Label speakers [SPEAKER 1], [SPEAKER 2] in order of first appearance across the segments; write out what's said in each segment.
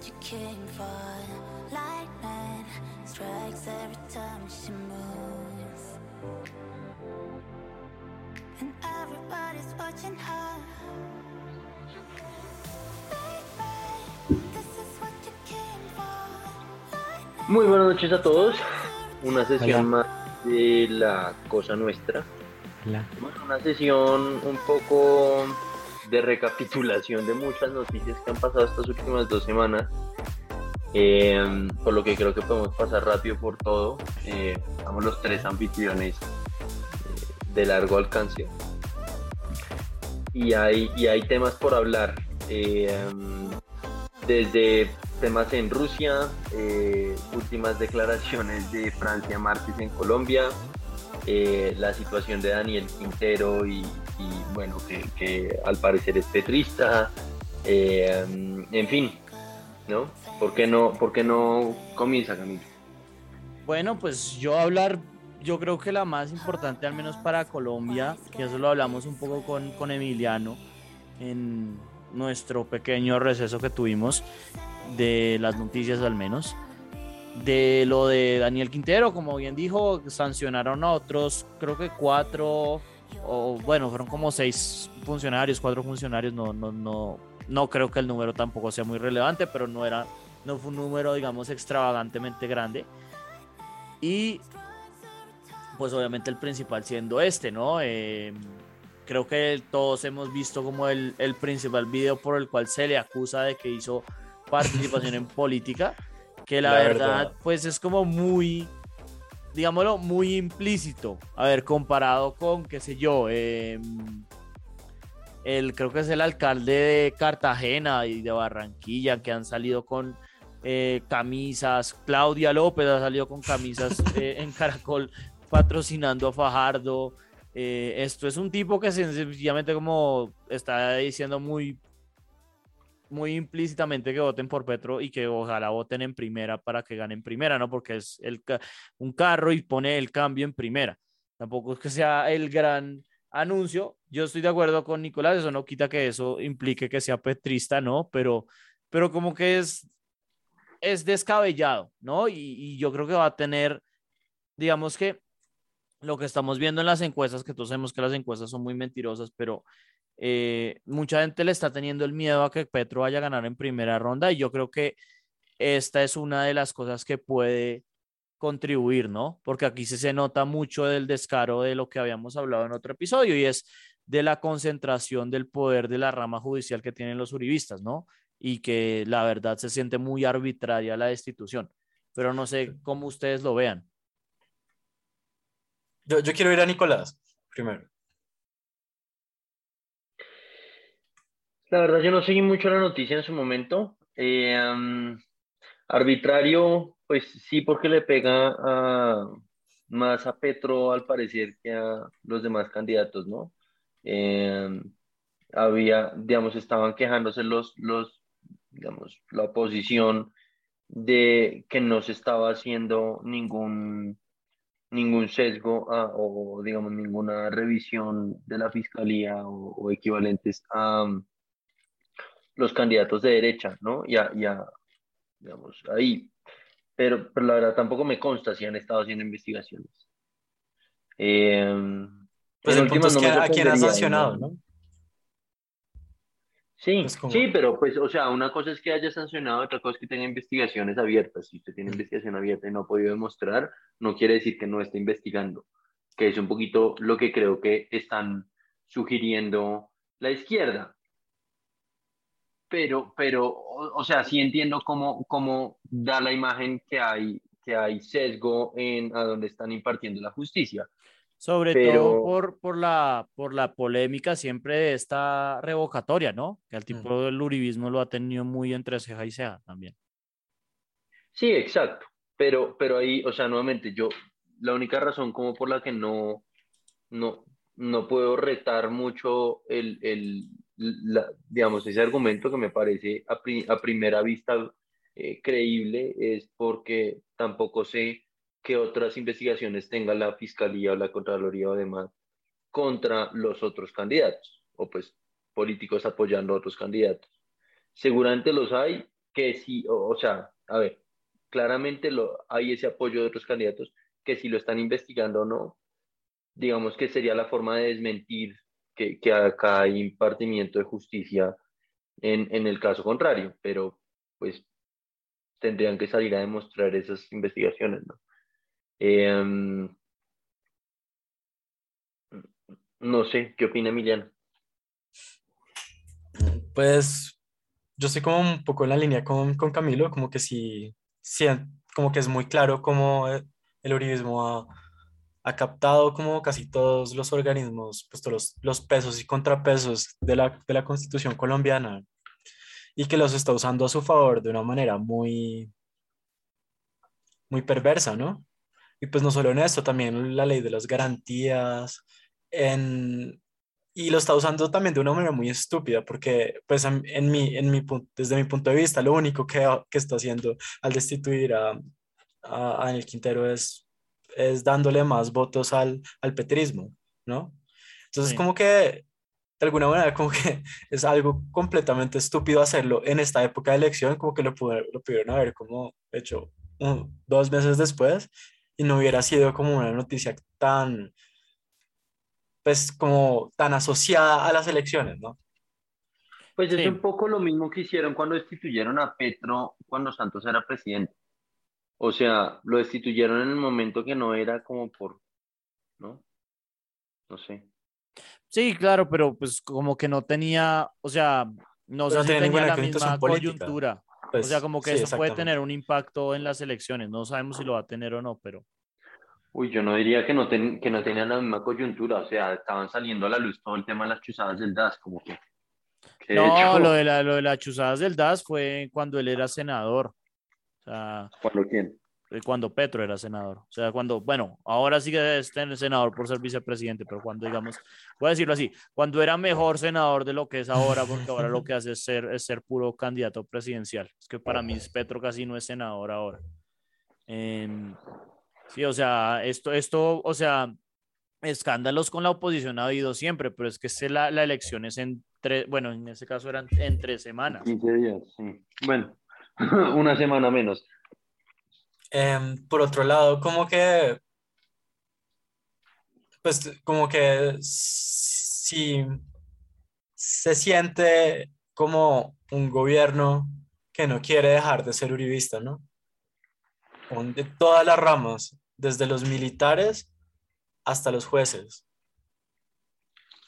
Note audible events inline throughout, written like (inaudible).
[SPEAKER 1] what you came for. Lightning strikes every time she moves. And everybody's watching her. Baby, this is what you came for.
[SPEAKER 2] Muy buenas noches a todos. Una sesión más de la cosa nuestra. Una sesión un poco de recapitulación de muchas noticias que han pasado estas últimas dos semanas. Eh, por lo que creo que podemos pasar rápido por todo. Eh, los tres anfitriones eh, de largo alcance. Y hay, y hay temas por hablar. Eh, desde temas en Rusia, eh, últimas declaraciones de Francia Márquez en Colombia, eh, la situación de Daniel Quintero y, bueno, que, al parecer es petrista, eh, en fin, ¿no? ¿Por qué no, por qué no comienza Camilo?
[SPEAKER 3] Bueno, pues yo hablar, yo creo que la más importante, al menos para Colombia, que eso lo hablamos un poco con, con Emiliano en nuestro pequeño receso que tuvimos, de las noticias al menos, de lo de Daniel Quintero, como bien dijo, sancionaron a otros, creo que cuatro, o bueno, fueron como seis funcionarios, cuatro funcionarios, no, no, no, no creo que el número tampoco sea muy relevante, pero no era, no fue un número, digamos, extravagantemente grande. Y pues obviamente el principal siendo este, ¿no? Eh, creo que todos hemos visto como el, el principal video por el cual se le acusa de que hizo participación en (laughs) política, que la,
[SPEAKER 4] La
[SPEAKER 3] verdad,
[SPEAKER 4] verdad.
[SPEAKER 3] pues es como muy, digámoslo, muy implícito. A ver, comparado con, qué sé yo, eh, el, creo que es el alcalde de Cartagena y de Barranquilla, que han salido con eh, camisas. Claudia López ha salido con camisas (laughs) eh, en Caracol patrocinando a Fajardo. Eh, esto es un tipo que sencillamente como está diciendo muy muy implícitamente que voten por Petro y que ojalá voten en primera para que ganen primera, ¿no? Porque es el, un carro y pone el cambio en primera. Tampoco es que sea el gran anuncio. Yo estoy de acuerdo con Nicolás, eso no quita que eso implique que sea petrista, ¿no? Pero, pero como que es, es descabellado, ¿no? Y, y yo creo que va a tener, digamos que lo que estamos viendo en las encuestas, que todos sabemos que las encuestas son muy mentirosas, pero eh, mucha gente le está teniendo el miedo a que Petro vaya a ganar en primera ronda y yo creo que esta es una de las cosas que puede contribuir, ¿no? Porque aquí sí se nota mucho del descaro de lo que habíamos hablado en otro episodio y es de la concentración del poder de la rama judicial que tienen los uribistas, ¿no? Y que la verdad se siente muy arbitraria la destitución. Pero no sé cómo ustedes lo vean.
[SPEAKER 4] Yo, yo quiero ir a Nicolás primero.
[SPEAKER 2] La verdad yo no seguí mucho la noticia en su momento. Eh, arbitrario, pues sí, porque le pega a- más a Petro al parecer que a los demás candidatos, ¿no? Eh, había, digamos, estaban quejándose los, los, digamos, la oposición de que no se estaba haciendo ningún, ningún sesgo o, digamos, ninguna revisión de la fiscalía o, equivalentes a los candidatos de derecha, ¿no? Ya, ya, digamos, ahí. Pero, pero la verdad tampoco me consta si han estado haciendo investigaciones. Eh,
[SPEAKER 4] Pues el punto es
[SPEAKER 2] no
[SPEAKER 4] que a, quién ha sancionado, ¿no?
[SPEAKER 2] Sí,
[SPEAKER 4] Pues como-
[SPEAKER 2] sí, pero pues, o sea, una cosa es que haya sancionado, otra cosa es que tenga investigaciones abiertas. Si usted tiene
[SPEAKER 4] Mm.
[SPEAKER 2] investigación abierta y no ha podido demostrar, no quiere decir que no esté investigando, que es un poquito lo que creo que están sugiriendo la izquierda. Pero, pero, o, o sea, sí entiendo cómo, cómo da la imagen que hay, que hay sesgo en a donde están impartiendo la justicia.
[SPEAKER 3] Sobre
[SPEAKER 2] Pero-
[SPEAKER 3] todo por, por, la, por la polémica siempre de esta revocatoria, ¿no? Que al tipo del uribismo lo ha tenido muy entre ceja y ceja también.
[SPEAKER 2] Sí, exacto. Pero, pero ahí, o sea, nuevamente, yo, la única razón como por la que no, no, no puedo retar mucho el, el, la- digamos, ese argumento que me parece a, pri- a primera vista eh, creíble es porque tampoco sé qué otras investigaciones tenga la Fiscalía o la Contraloría o demás contra los otros candidatos o pues políticos apoyando a otros candidatos. Seguramente los hay, que sí, o, o sea, a ver, claramente lo, hay ese apoyo de otros candidatos que si lo están investigando o no, digamos que sería la forma de desmentir que, que acá hay impartimiento de justicia en, en el caso contrario, pero pues tendrían que salir a demostrar esas investigaciones, ¿no? Em, no sé, ¿qué opina Emiliano?
[SPEAKER 4] Pues yo estoy como un poco en la línea con, con Camilo, como que sí, sí, como que es muy claro cómo eh, el uribismo ha, ha captado como casi todos los organismos, pues todos los, pesos y contrapesos de la, de la constitución colombiana y que los está usando a su favor de una manera muy, muy perversa, ¿no? Y pues no solo en esto, también la ley de las garantías, en, y lo está usando también de una manera muy estúpida, porque pues en, mi, en mi, desde mi punto de vista, lo único que, que está haciendo al destituir a, a, a Daniel Quintero es, es dándole más votos al, al petrismo, ¿no? Entonces
[SPEAKER 3] Sí.
[SPEAKER 4] como que de alguna manera como que (laughs) es algo completamente estúpido hacerlo en esta época de elección, como que lo, pude- lo pudieron haber como hecho un- dos meses después y no hubiera sido como una noticia tan, pues como tan asociada a las elecciones, ¿no?
[SPEAKER 2] Pues es
[SPEAKER 3] Sí.
[SPEAKER 2] un poco lo mismo que hicieron cuando destituyeron a Petro cuando Santos era presidente. O sea, lo destituyeron en el momento que no era como por, ¿no? No sé.
[SPEAKER 3] Sí, claro, pero pues como que no tenía, o sea, no
[SPEAKER 4] Pues
[SPEAKER 3] si
[SPEAKER 4] tenía
[SPEAKER 3] la misma coyuntura.
[SPEAKER 4] Pues,
[SPEAKER 3] o sea, como que
[SPEAKER 4] sí,
[SPEAKER 3] eso puede tener un impacto en las elecciones. No sabemos si lo va a tener o no, pero
[SPEAKER 2] Uy, yo no diría que no, ten- que no tenían la misma coyuntura. O sea, estaban saliendo a la luz todo el tema de las chuzadas del DAS, como que. que de
[SPEAKER 3] no,
[SPEAKER 2] hecho,
[SPEAKER 3] lo de la, lo de las chuzadas del DAS fue cuando él era senador. Sea,
[SPEAKER 2] ¿Cuándo quién?
[SPEAKER 3] eh, cuando Petro era senador. O sea, cuando, bueno, ahora sí que es tener senador por ser vicepresidente, pero cuando, digamos, voy a decirlo así, cuando era mejor senador de lo que es ahora, porque ahora lo que hace es ser, es ser puro candidato presidencial. Es que para mí Petro casi no es senador ahora. Em, sí, o sea, esto, esto, o sea, escándalos con la oposición ha habido siempre, pero es que la, la elección es en tres, bueno, en ese caso eran en tres semanas.
[SPEAKER 2] 15 días, sí. Bueno, (laughs) una semana menos.
[SPEAKER 4] Em, por otro lado, como que, pues como que si se siente como un gobierno que no quiere dejar de ser uribista, ¿no? De todas las ramas, desde los militares hasta los jueces.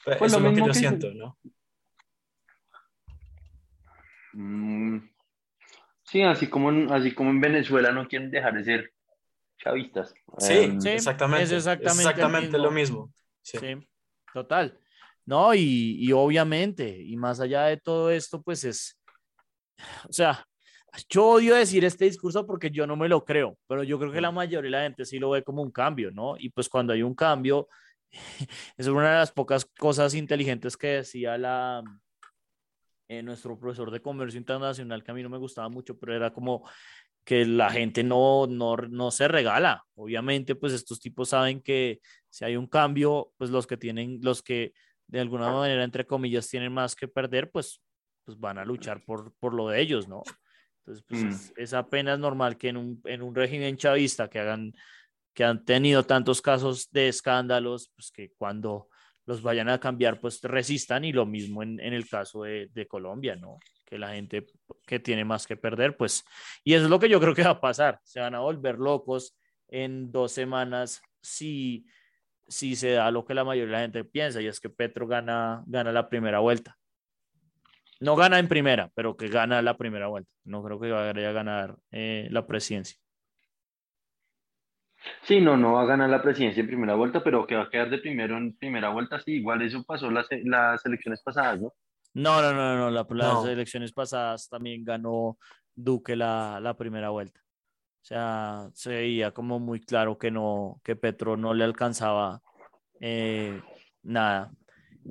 [SPEAKER 4] Pues
[SPEAKER 2] Pues
[SPEAKER 4] Eso
[SPEAKER 2] lo
[SPEAKER 4] es lo que yo
[SPEAKER 2] que-
[SPEAKER 4] siento, ¿no?
[SPEAKER 2] Mm, sí, así como, en, así como en Venezuela no quieren dejar de ser chavistas.
[SPEAKER 4] Sí,
[SPEAKER 2] Em,
[SPEAKER 3] Sí,
[SPEAKER 4] exactamente.
[SPEAKER 3] es
[SPEAKER 4] es
[SPEAKER 3] exactamente
[SPEAKER 4] exactamente lo
[SPEAKER 3] mismo.
[SPEAKER 4] mismo. Sí.
[SPEAKER 3] Sí, total. No, y, y obviamente, y más allá de todo esto, pues es, o sea, yo odio decir este discurso porque yo no me lo creo, pero yo creo que la mayoría de la gente sí lo ve como un cambio, ¿no? Y pues cuando hay un cambio, (laughs) es una de las pocas cosas inteligentes que decía la, eh, nuestro profesor de comercio internacional, que a mí no me gustaba mucho, pero era como que la gente no, no, no se regala. Obviamente, pues estos tipos saben que si hay un cambio, pues los que tienen, los que de alguna manera, entre comillas, tienen más que perder, pues, pues van a luchar por, por lo de ellos, ¿no? Entonces, pues
[SPEAKER 2] Mm.
[SPEAKER 3] es, es apenas normal que en un, en un régimen chavista que hagan, que han tenido tantos casos de escándalos, pues que cuando los vayan a cambiar, pues resistan y lo mismo en, en el caso de, de Colombia, ¿no? Que la gente que tiene más que perder, pues, y eso es lo que yo creo que va a pasar, se van a volver locos en dos semanas si, si se da lo que la mayoría de la gente piensa, y es que Petro gana, gana la primera vuelta. No gana en primera, pero que gana la primera vuelta. No creo que vaya a ganar eh, la presidencia.
[SPEAKER 2] Sí, no, no va a ganar la presidencia en primera vuelta, pero que va a quedar de primero en primera vuelta, sí, igual eso pasó las, las elecciones pasadas, ¿no?
[SPEAKER 3] No, no, no, no. la- las
[SPEAKER 4] No.
[SPEAKER 3] elecciones pasadas también ganó Duque la, la primera vuelta. O sea, se veía como muy claro que no, que Petro no le alcanzaba eh, nada.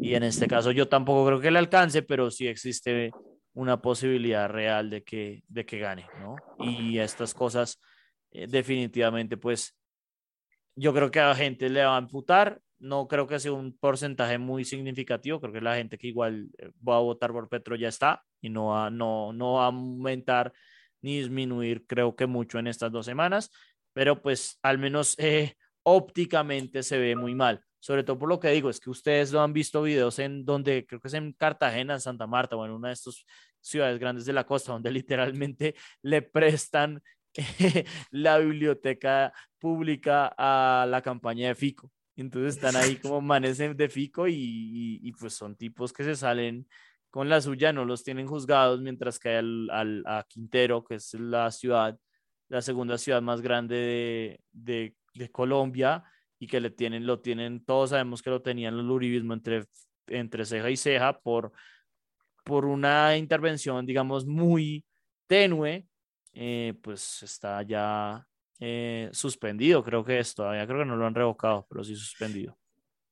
[SPEAKER 3] Y en este caso yo tampoco creo que le alcance, pero sí existe una posibilidad real de que, de que gane, ¿no? Y estas cosas eh, definitivamente, pues, yo creo que a la gente le va a amputar, no creo que sea un porcentaje muy significativo, creo que la gente que igual eh, va a votar por Petro ya está y no va, no, no va a aumentar ni disminuir, creo que mucho en estas dos semanas, pero pues al menos (laughs) eh, ópticamente se ve muy mal. Sobre todo por lo que digo, es que ustedes lo han visto videos en donde, creo que es en Cartagena, en Santa Marta o en una de estas ciudades grandes de la costa, donde (laughs) literalmente le prestan (laughs) la biblioteca pública a la campaña de Fico. Entonces están ahí como manes de Fico y, y, pues son tipos que se salen con la suya, no los tienen juzgados, mientras que al, al, a Quintero, que es la ciudad, la segunda ciudad más grande de, de, de Colombia y que le tienen, lo tienen, todos sabemos que lo tenían el uribismo entre, entre ceja y ceja por, por una intervención, digamos, muy tenue, eh, pues está ya eh, suspendido, creo que es todavía, creo que no lo han revocado, pero sí suspendido.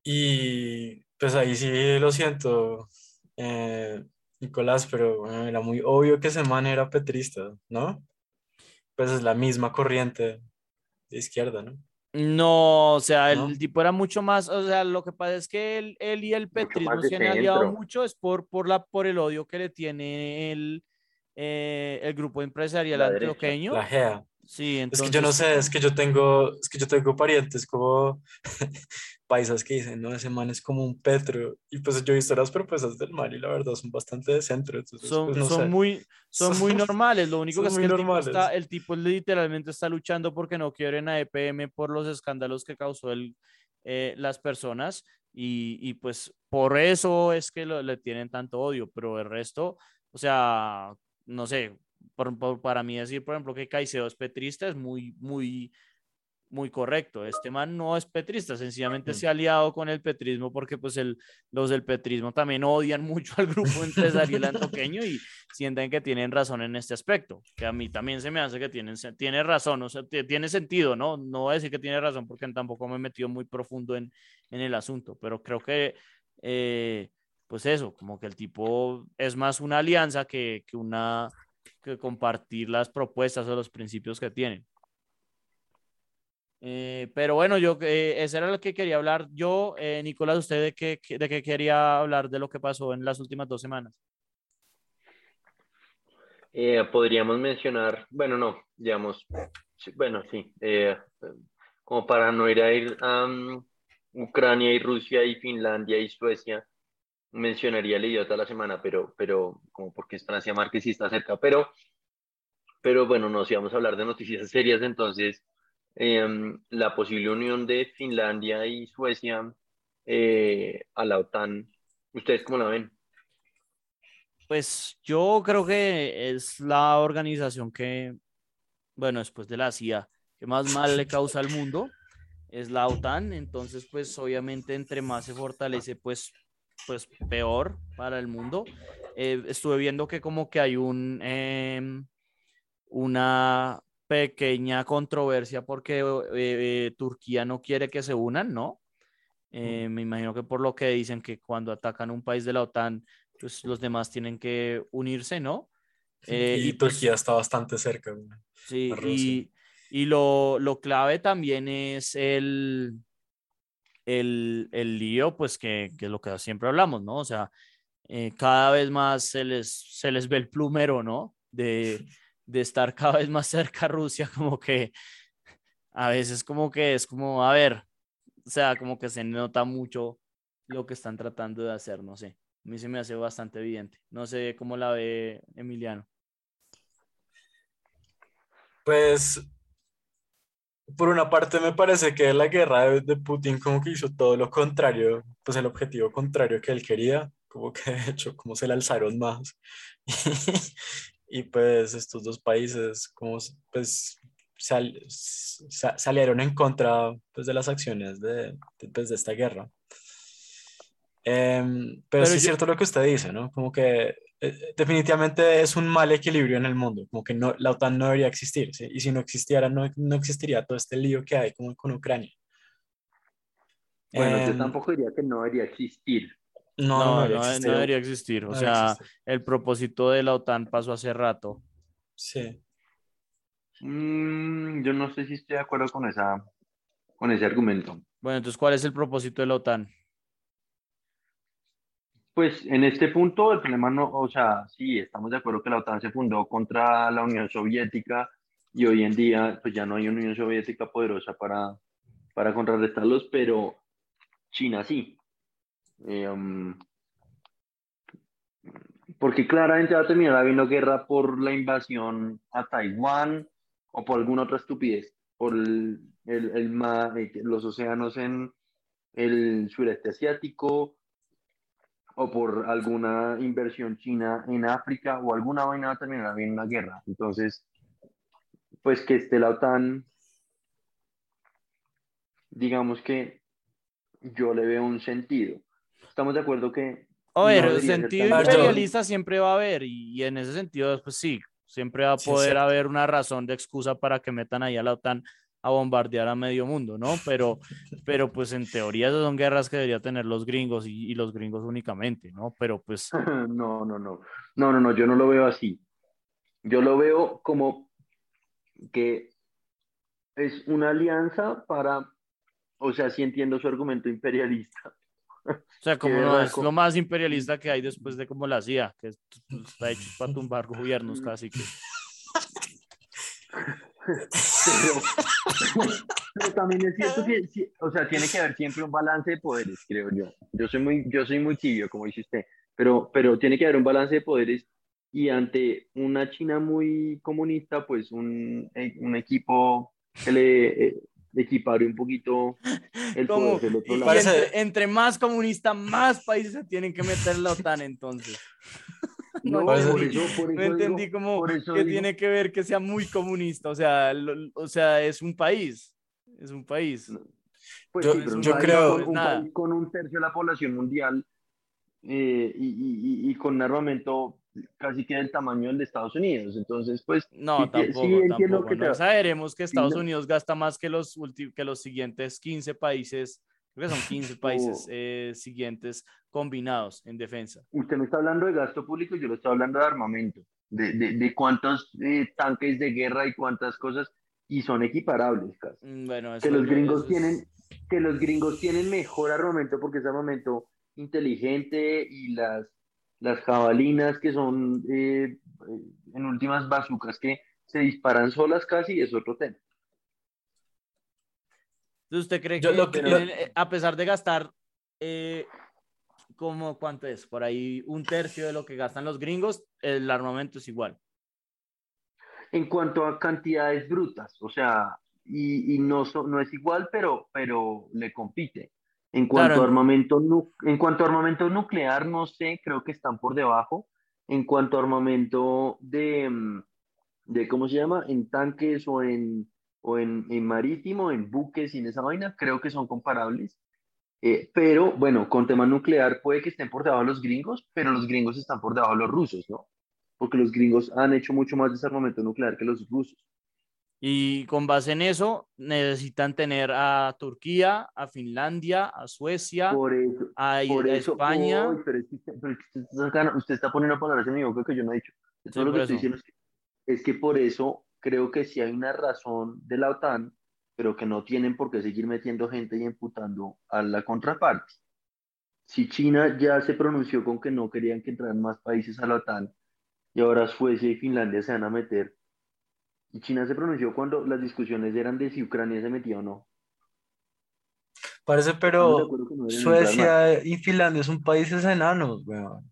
[SPEAKER 4] Y pues ahí sí lo siento, eh, Nicolás, pero era muy obvio que ese man era petrista, ¿no? Pues es la misma corriente de izquierda, ¿no?
[SPEAKER 3] No, o sea, el tipo era mucho más, o sea, lo que pasa es que él, él y el petrismo se han aliado mucho, es por, por, la, por el odio que le tiene el, eh, el grupo empresarial antioqueño.
[SPEAKER 4] La GEA.
[SPEAKER 3] Sí,
[SPEAKER 4] entonces... Es que yo no sé, es que yo tengo, es que yo tengo parientes como (laughs) paisas que dicen, no, ese man es como un Petro. Y pues yo he visto las propuestas del man y la verdad son bastante de centro.
[SPEAKER 3] son,
[SPEAKER 4] pues,
[SPEAKER 3] son muy, son, muy (laughs) normales. Lo único que es que el tipo, está, el tipo, literalmente está luchando porque no quieren a EPM por los escándalos que causó el, eh, las personas. Y, y, pues por eso es que lo, le tienen tanto odio. Pero el resto, o sea, no sé, para mí decir, por ejemplo, que Caicedo es petrista es muy, muy, muy correcto. Este man no es petrista, sencillamente se ha aliado con el petrismo porque pues el, los del petrismo también odian (laughs) mucho al grupo empresarial antoqueño y sienten que tienen razón en este aspecto, que a mí también se me hace que tienen, tiene razón, o sea, tiene sentido, ¿no? No voy a decir que tiene razón porque tampoco me he metido muy profundo en, en el asunto, pero creo que, eh, pues eso, como que el tipo es más una alianza que, que una que compartir las propuestas o los principios que tienen. Eh, pero bueno, yo, eh, ese era lo que quería hablar. Yo, eh, Nicolás, ¿usted de qué, de qué quería hablar de lo que pasó en las últimas dos semanas?
[SPEAKER 2] podríamos mencionar, bueno, no, digamos, bueno, sí, como para no ir a ir a Ucrania y Rusia y Finlandia y Suecia, mencionaría el idiota la semana, pero, pero como porque es Francia Márquez y está cerca, pero, pero bueno, no, si vamos a hablar de noticias serias, entonces em, la posible unión de Finlandia y Suecia eh, a la OTAN, ¿ustedes cómo la ven?
[SPEAKER 3] Pues yo creo que es la organización que, bueno, después de la CIA, que más mal le causa al mundo, es la OTAN, entonces pues obviamente entre más se fortalece, pues pues peor para el mundo. Eh, estuve viendo que como que hay un, em, una pequeña controversia porque eh, eh, Turquía no quiere que se unan, ¿no? me imagino que por lo que dicen que cuando atacan un país de la OTAN, pues los demás tienen que unirse, ¿no?
[SPEAKER 4] y, pues Turquía está bastante cerca.
[SPEAKER 3] Sí, y, y lo, lo clave también es el, el, el lío, pues que, que, es lo que siempre hablamos, ¿no? O sea, eh, cada vez más se les, se les ve el plumero, ¿no? De, de estar cada vez más cerca a Rusia, (laughs) como que a veces como que es como, a ver, o sea, como que se nota mucho lo que están tratando de hacer, no sé. A mí se me hace bastante evidente. No sé cómo la ve Emiliano.
[SPEAKER 4] Pues por una parte me parece que la guerra de, Putin como que hizo todo lo contrario, pues el objetivo contrario que él quería, como que de hecho como se le alzaron más. (laughs) y, pues estos dos países como pues salieron en contra pues, de las acciones de, pues, de esta guerra. Em, pero, sí es cierto lo que usted dice, ¿no? Como que eh, definitivamente es un mal equilibrio en el mundo, como que no, la OTAN no debería existir, ¿sí? y si no existiera, no, no, existiría todo este lío que hay como con Ucrania.
[SPEAKER 2] Bueno, yo em, tampoco diría que no debería existir.
[SPEAKER 3] No, no, debería, existir. O sea, el propósito de la OTAN pasó hace rato.
[SPEAKER 4] Sí.
[SPEAKER 2] Mm, yo no sé si estoy de acuerdo con, esa, con ese argumento.
[SPEAKER 3] Bueno, entonces, ¿cuál es el propósito de la OTAN?
[SPEAKER 2] Pues en este punto el problema no, o sea, sí, estamos de acuerdo que la OTAN se fundó contra la Unión Soviética y hoy en día pues ya no hay una Unión Soviética poderosa para, para contrarrestarlos, pero China sí. Eh, um, porque claramente va a terminar habiendo guerra por la invasión a Taiwán o por alguna otra estupidez, por el, el, el eh, los océanos en el sureste asiático o por alguna inversión china en África o alguna vaina va a terminar habiendo una guerra. Entonces, pues que esté la OTAN, digamos que yo le veo un sentido. Estamos de acuerdo que
[SPEAKER 3] A ver,
[SPEAKER 2] no
[SPEAKER 3] el sentido imperialista siempre va a haber y, y en ese sentido, pues sí, siempre va a poder haber una razón de excusa para que metan ahí a la OTAN a bombardear a medio mundo, ¿no? Pero, pero pues en teoría esas son guerras que deberían tener los gringos y, y los gringos únicamente, ¿no? Pero pues (laughs)
[SPEAKER 2] No, no, no. No, no, no, yo no lo veo así. Yo lo veo como que es una alianza para, o sea, sí entiendo su argumento imperialista.
[SPEAKER 3] O sea, (laughs) como no es lo más imperialista que hay después de como la CIA, que es- pues, está hecho para tumbar gobiernos casi que. (laughs)
[SPEAKER 2] Pero, (laughs) pero también es cierto que, o sea, tiene que haber siempre un balance de poderes, creo yo. Yo soy muy, yo soy muy tibio, como dice usted, pero, pero tiene que haber un balance de poderes y ante una China muy comunista, pues un, eh, un equipo que le eh, equipare un poquito el
[SPEAKER 3] Como,
[SPEAKER 2] poder del otro lado.
[SPEAKER 3] Entre, entre más comunista, más países se tienen que meter la OTAN entonces. (laughs) No,
[SPEAKER 2] No, eso, por
[SPEAKER 3] No
[SPEAKER 2] eso
[SPEAKER 3] entendí
[SPEAKER 2] digo-
[SPEAKER 3] cómo
[SPEAKER 2] por eso
[SPEAKER 3] que
[SPEAKER 2] digo-
[SPEAKER 3] tiene que ver que sea muy comunista, o sea, lo- o sea, es un país, es un país.
[SPEAKER 2] No. Pues
[SPEAKER 4] Yo-
[SPEAKER 2] sí, pero
[SPEAKER 4] yo
[SPEAKER 2] país
[SPEAKER 4] creo-
[SPEAKER 2] con, un
[SPEAKER 3] Nada.
[SPEAKER 2] país con un tercio de la población mundial eh, y, y- y- y con un armamento casi que del tamaño del de Estados Unidos. Entonces, pues,
[SPEAKER 3] No,
[SPEAKER 2] sí
[SPEAKER 3] tampoco,
[SPEAKER 2] entiendo
[SPEAKER 3] tampoco.
[SPEAKER 2] que
[SPEAKER 3] No
[SPEAKER 2] te-
[SPEAKER 3] exageremos que Estados. Unidos gasta más que los, ulti- que los siguientes 15 países, creo que son 15 países eh, siguientes combinados en defensa.
[SPEAKER 2] usted me está hablando de gasto público, yo le estoy hablando de armamento, de, de, de cuántos eh, tanques de guerra y cuántas cosas, y son equiparables casi.
[SPEAKER 3] Mm, Bueno,
[SPEAKER 2] que
[SPEAKER 3] eso-
[SPEAKER 2] los gringos
[SPEAKER 3] eso es-
[SPEAKER 2] tienen que los gringos tienen mejor armamento porque es armamento inteligente y las las jabalinas que son eh, en últimas bazucas que se disparan solas casi es otro tema.
[SPEAKER 3] Entonces, ¿usted cree
[SPEAKER 4] Yo
[SPEAKER 3] que,
[SPEAKER 4] lo que-
[SPEAKER 3] tienen, eh, a pesar de gastar, eh, como cuánto es? Por ahí un tercio de lo que gastan los gringos, el armamento es igual.
[SPEAKER 2] En cuanto a cantidades brutas, o sea, y, y no, es igual, pero, pero le compite. En cuanto,
[SPEAKER 3] Claro.
[SPEAKER 2] a armamento en cuanto a armamento nuclear, no sé, creo que están por debajo. En cuanto a armamento de, mm, de ¿cómo se llama? En tanques o en, o en, en marítimo, en buques y en esa vaina, creo que son comparables. Eh, pero bueno, con tema nuclear puede que estén por debajo los gringos, pero los gringos están por debajo de los rusos, ¿no? Porque los gringos han hecho mucho más desarmamento nuclear que los rusos.
[SPEAKER 3] Y con base en eso, necesitan tener a Turquía, a Finlandia, a Suecia,
[SPEAKER 2] Por eso,
[SPEAKER 3] a,
[SPEAKER 2] por
[SPEAKER 3] a
[SPEAKER 2] eso,
[SPEAKER 3] España.
[SPEAKER 2] Uy, pero es que, pero usted, está, usted está poniendo palabras en mi boca que yo no he dicho. Eso
[SPEAKER 3] Sí,
[SPEAKER 2] lo que estoy diciendo es que, es que por eso creo que sí hay una razón de la OTAN, pero que no tienen por qué seguir metiendo gente y emputando a la contraparte. Si China ya se pronunció con que no querían que entraran más países a la OTAN, y ahora Suecia y Finlandia se van a meter, y China se pronunció cuando las discusiones eran de si Ucrania se metía o no.
[SPEAKER 4] Parece, pero
[SPEAKER 2] no.
[SPEAKER 4] Suecia y Finlandia son países enanos, weón.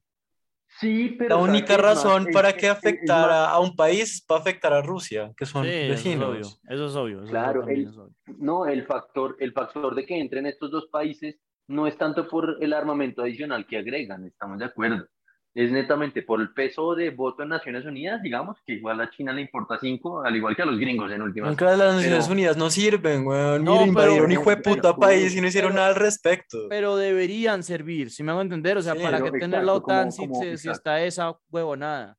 [SPEAKER 2] Sí, pero
[SPEAKER 4] La
[SPEAKER 2] ¿sabe
[SPEAKER 4] única
[SPEAKER 2] más?
[SPEAKER 4] razón
[SPEAKER 2] Es-
[SPEAKER 4] para
[SPEAKER 2] es-
[SPEAKER 4] que
[SPEAKER 2] es-
[SPEAKER 4] afectara
[SPEAKER 2] más-
[SPEAKER 4] a un país es para afectar a Rusia, que son
[SPEAKER 3] Sí, eso es obvio.
[SPEAKER 4] vecinos.
[SPEAKER 3] Eso es obvio. eso
[SPEAKER 2] Claro, el-
[SPEAKER 3] es obvio.
[SPEAKER 2] No, el factor, el factor de que entren estos dos países no es tanto por el armamento adicional que agregan, estamos de acuerdo. Es netamente por el peso de voto en Naciones Unidas, digamos, que igual a China le importa cinco, al igual que a los gringos en últimas.
[SPEAKER 4] Nunca las Naciones
[SPEAKER 2] Pero-
[SPEAKER 4] Unidas no sirven, weón.
[SPEAKER 3] No, pero-
[SPEAKER 4] invadieron hijo de puta
[SPEAKER 2] pero-
[SPEAKER 4] país y no hicieron
[SPEAKER 3] pero-
[SPEAKER 4] nada al respecto.
[SPEAKER 3] Pero deberían servir, si me hago entender. O sea,
[SPEAKER 4] Sí,
[SPEAKER 3] ¿para qué tener la OTAN
[SPEAKER 2] como-
[SPEAKER 3] si,
[SPEAKER 2] como-
[SPEAKER 3] si está esa huevonada?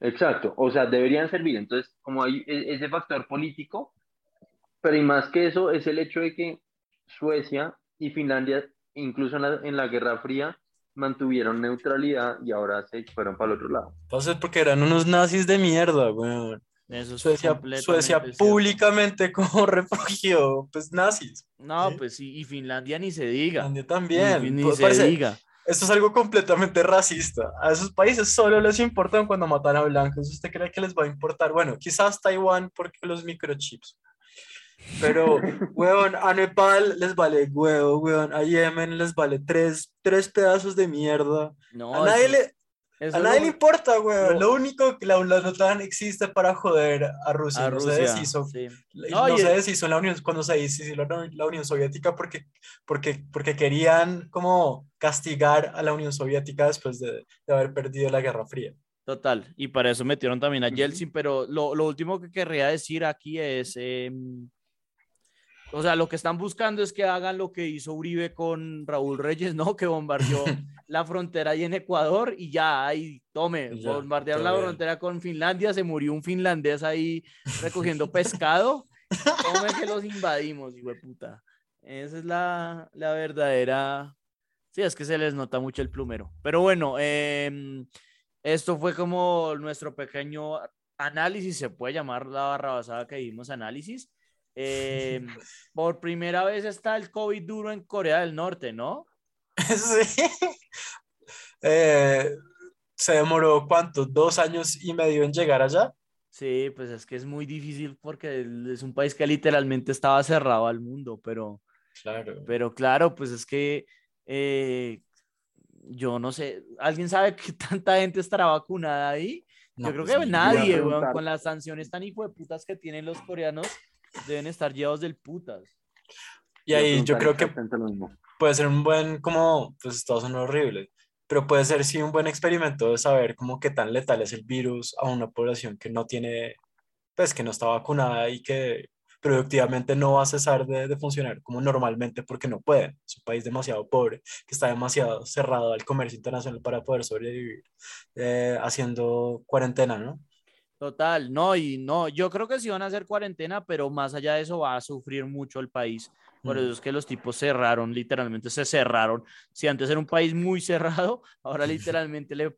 [SPEAKER 2] Exacto, o sea, deberían servir. Entonces, como hay e- ese factor político, pero y más que eso, es el hecho de que Suecia y Finlandia, incluso en la, en la Guerra Fría, mantuvieron neutralidad y ahora se fueron para el otro lado.
[SPEAKER 4] Entonces, porque eran unos nazis de mierda, weón.
[SPEAKER 3] Eso es
[SPEAKER 4] Suecia, Suecia públicamente como (laughs) refugio, pues nazis.
[SPEAKER 3] No,
[SPEAKER 4] Sí.
[SPEAKER 3] pues sí, y Finlandia ni se diga.
[SPEAKER 4] Finlandia también.
[SPEAKER 3] Ni,
[SPEAKER 4] Pues,
[SPEAKER 3] se diga.
[SPEAKER 4] Esto es algo completamente racista. A esos países solo les importan cuando matan a blancos. ¿Usted cree que les va a importar? Bueno, quizás Taiwán porque los microchips. Pero, (laughs) weón, a Nepal les vale huevo, weón. A Yemen les vale tres, tres pedazos de mierda.
[SPEAKER 3] No,
[SPEAKER 4] a nadie
[SPEAKER 3] eso-
[SPEAKER 4] le,
[SPEAKER 3] eso
[SPEAKER 4] a nadie
[SPEAKER 3] lo-
[SPEAKER 4] le importa, weón.
[SPEAKER 3] lo-
[SPEAKER 4] Lo único que la, la OTAN existe para joder a Rusia.
[SPEAKER 3] a
[SPEAKER 4] no
[SPEAKER 3] Rusia.
[SPEAKER 4] se deshizo.
[SPEAKER 3] sí. No,
[SPEAKER 4] No, se deshizo la Unión, cuando se deshizo la, la Unión Soviética porque, porque, porque querían como castigar a la Unión Soviética después de, de haber perdido la Guerra Fría.
[SPEAKER 3] Total, y para eso metieron también a. Yeltsin, pero lo, lo último que querría decir aquí es, em, o sea, lo que están buscando es que hagan lo que hizo Uribe con Raúl Reyes, ¿no? Que bombardeó (laughs) la frontera ahí en Ecuador y ya, ahí, tome, bombardearon la frontera con Finlandia, se murió un finlandés ahí recogiendo pescado, tome que los invadimos, hijo de puta. Esa es la, la verdadera, sí, es que se les nota mucho el plumero. Pero bueno, em, esto fue como nuestro pequeño análisis, se puede llamar la barrabasada que dimos análisis. Em, (laughs) por primera vez está el COVID duro en Corea del Norte, ¿no? (laughs)
[SPEAKER 4] Sí. Eh, se demoró, ¿cuánto? ¿Dos años y medio en llegar allá?
[SPEAKER 3] Sí, pues es que es muy difícil porque es un país que literalmente estaba cerrado al mundo, pero,
[SPEAKER 4] Claro.
[SPEAKER 3] pero claro, pues es que eh, yo no sé, ¿alguien sabe que (laughs) tanta gente estará vacunada ahí?
[SPEAKER 4] No,
[SPEAKER 3] Yo creo
[SPEAKER 4] pues
[SPEAKER 3] que nadie, weón, con las sanciones tan hijo de putas que tienen los coreanos, deben estar llevados del putas.
[SPEAKER 4] Y ahí yo creo que puede ser un buen, como, pues todo suena horrible, pero puede ser sí un buen experimento de saber como qué tan letal es el virus a una población que no tiene, pues que no está vacunada y que productivamente no va a cesar de, de funcionar como normalmente porque no puede. Es un país demasiado pobre, que está demasiado cerrado al comercio internacional para poder sobrevivir eh, haciendo cuarentena, ¿no?
[SPEAKER 3] Total, no, y no, yo creo que sí van a hacer cuarentena, pero más allá de eso va a sufrir mucho el país. Por eso es que los tipos cerraron, literalmente se cerraron. Si antes era un país muy cerrado, (laughs) ahora literalmente le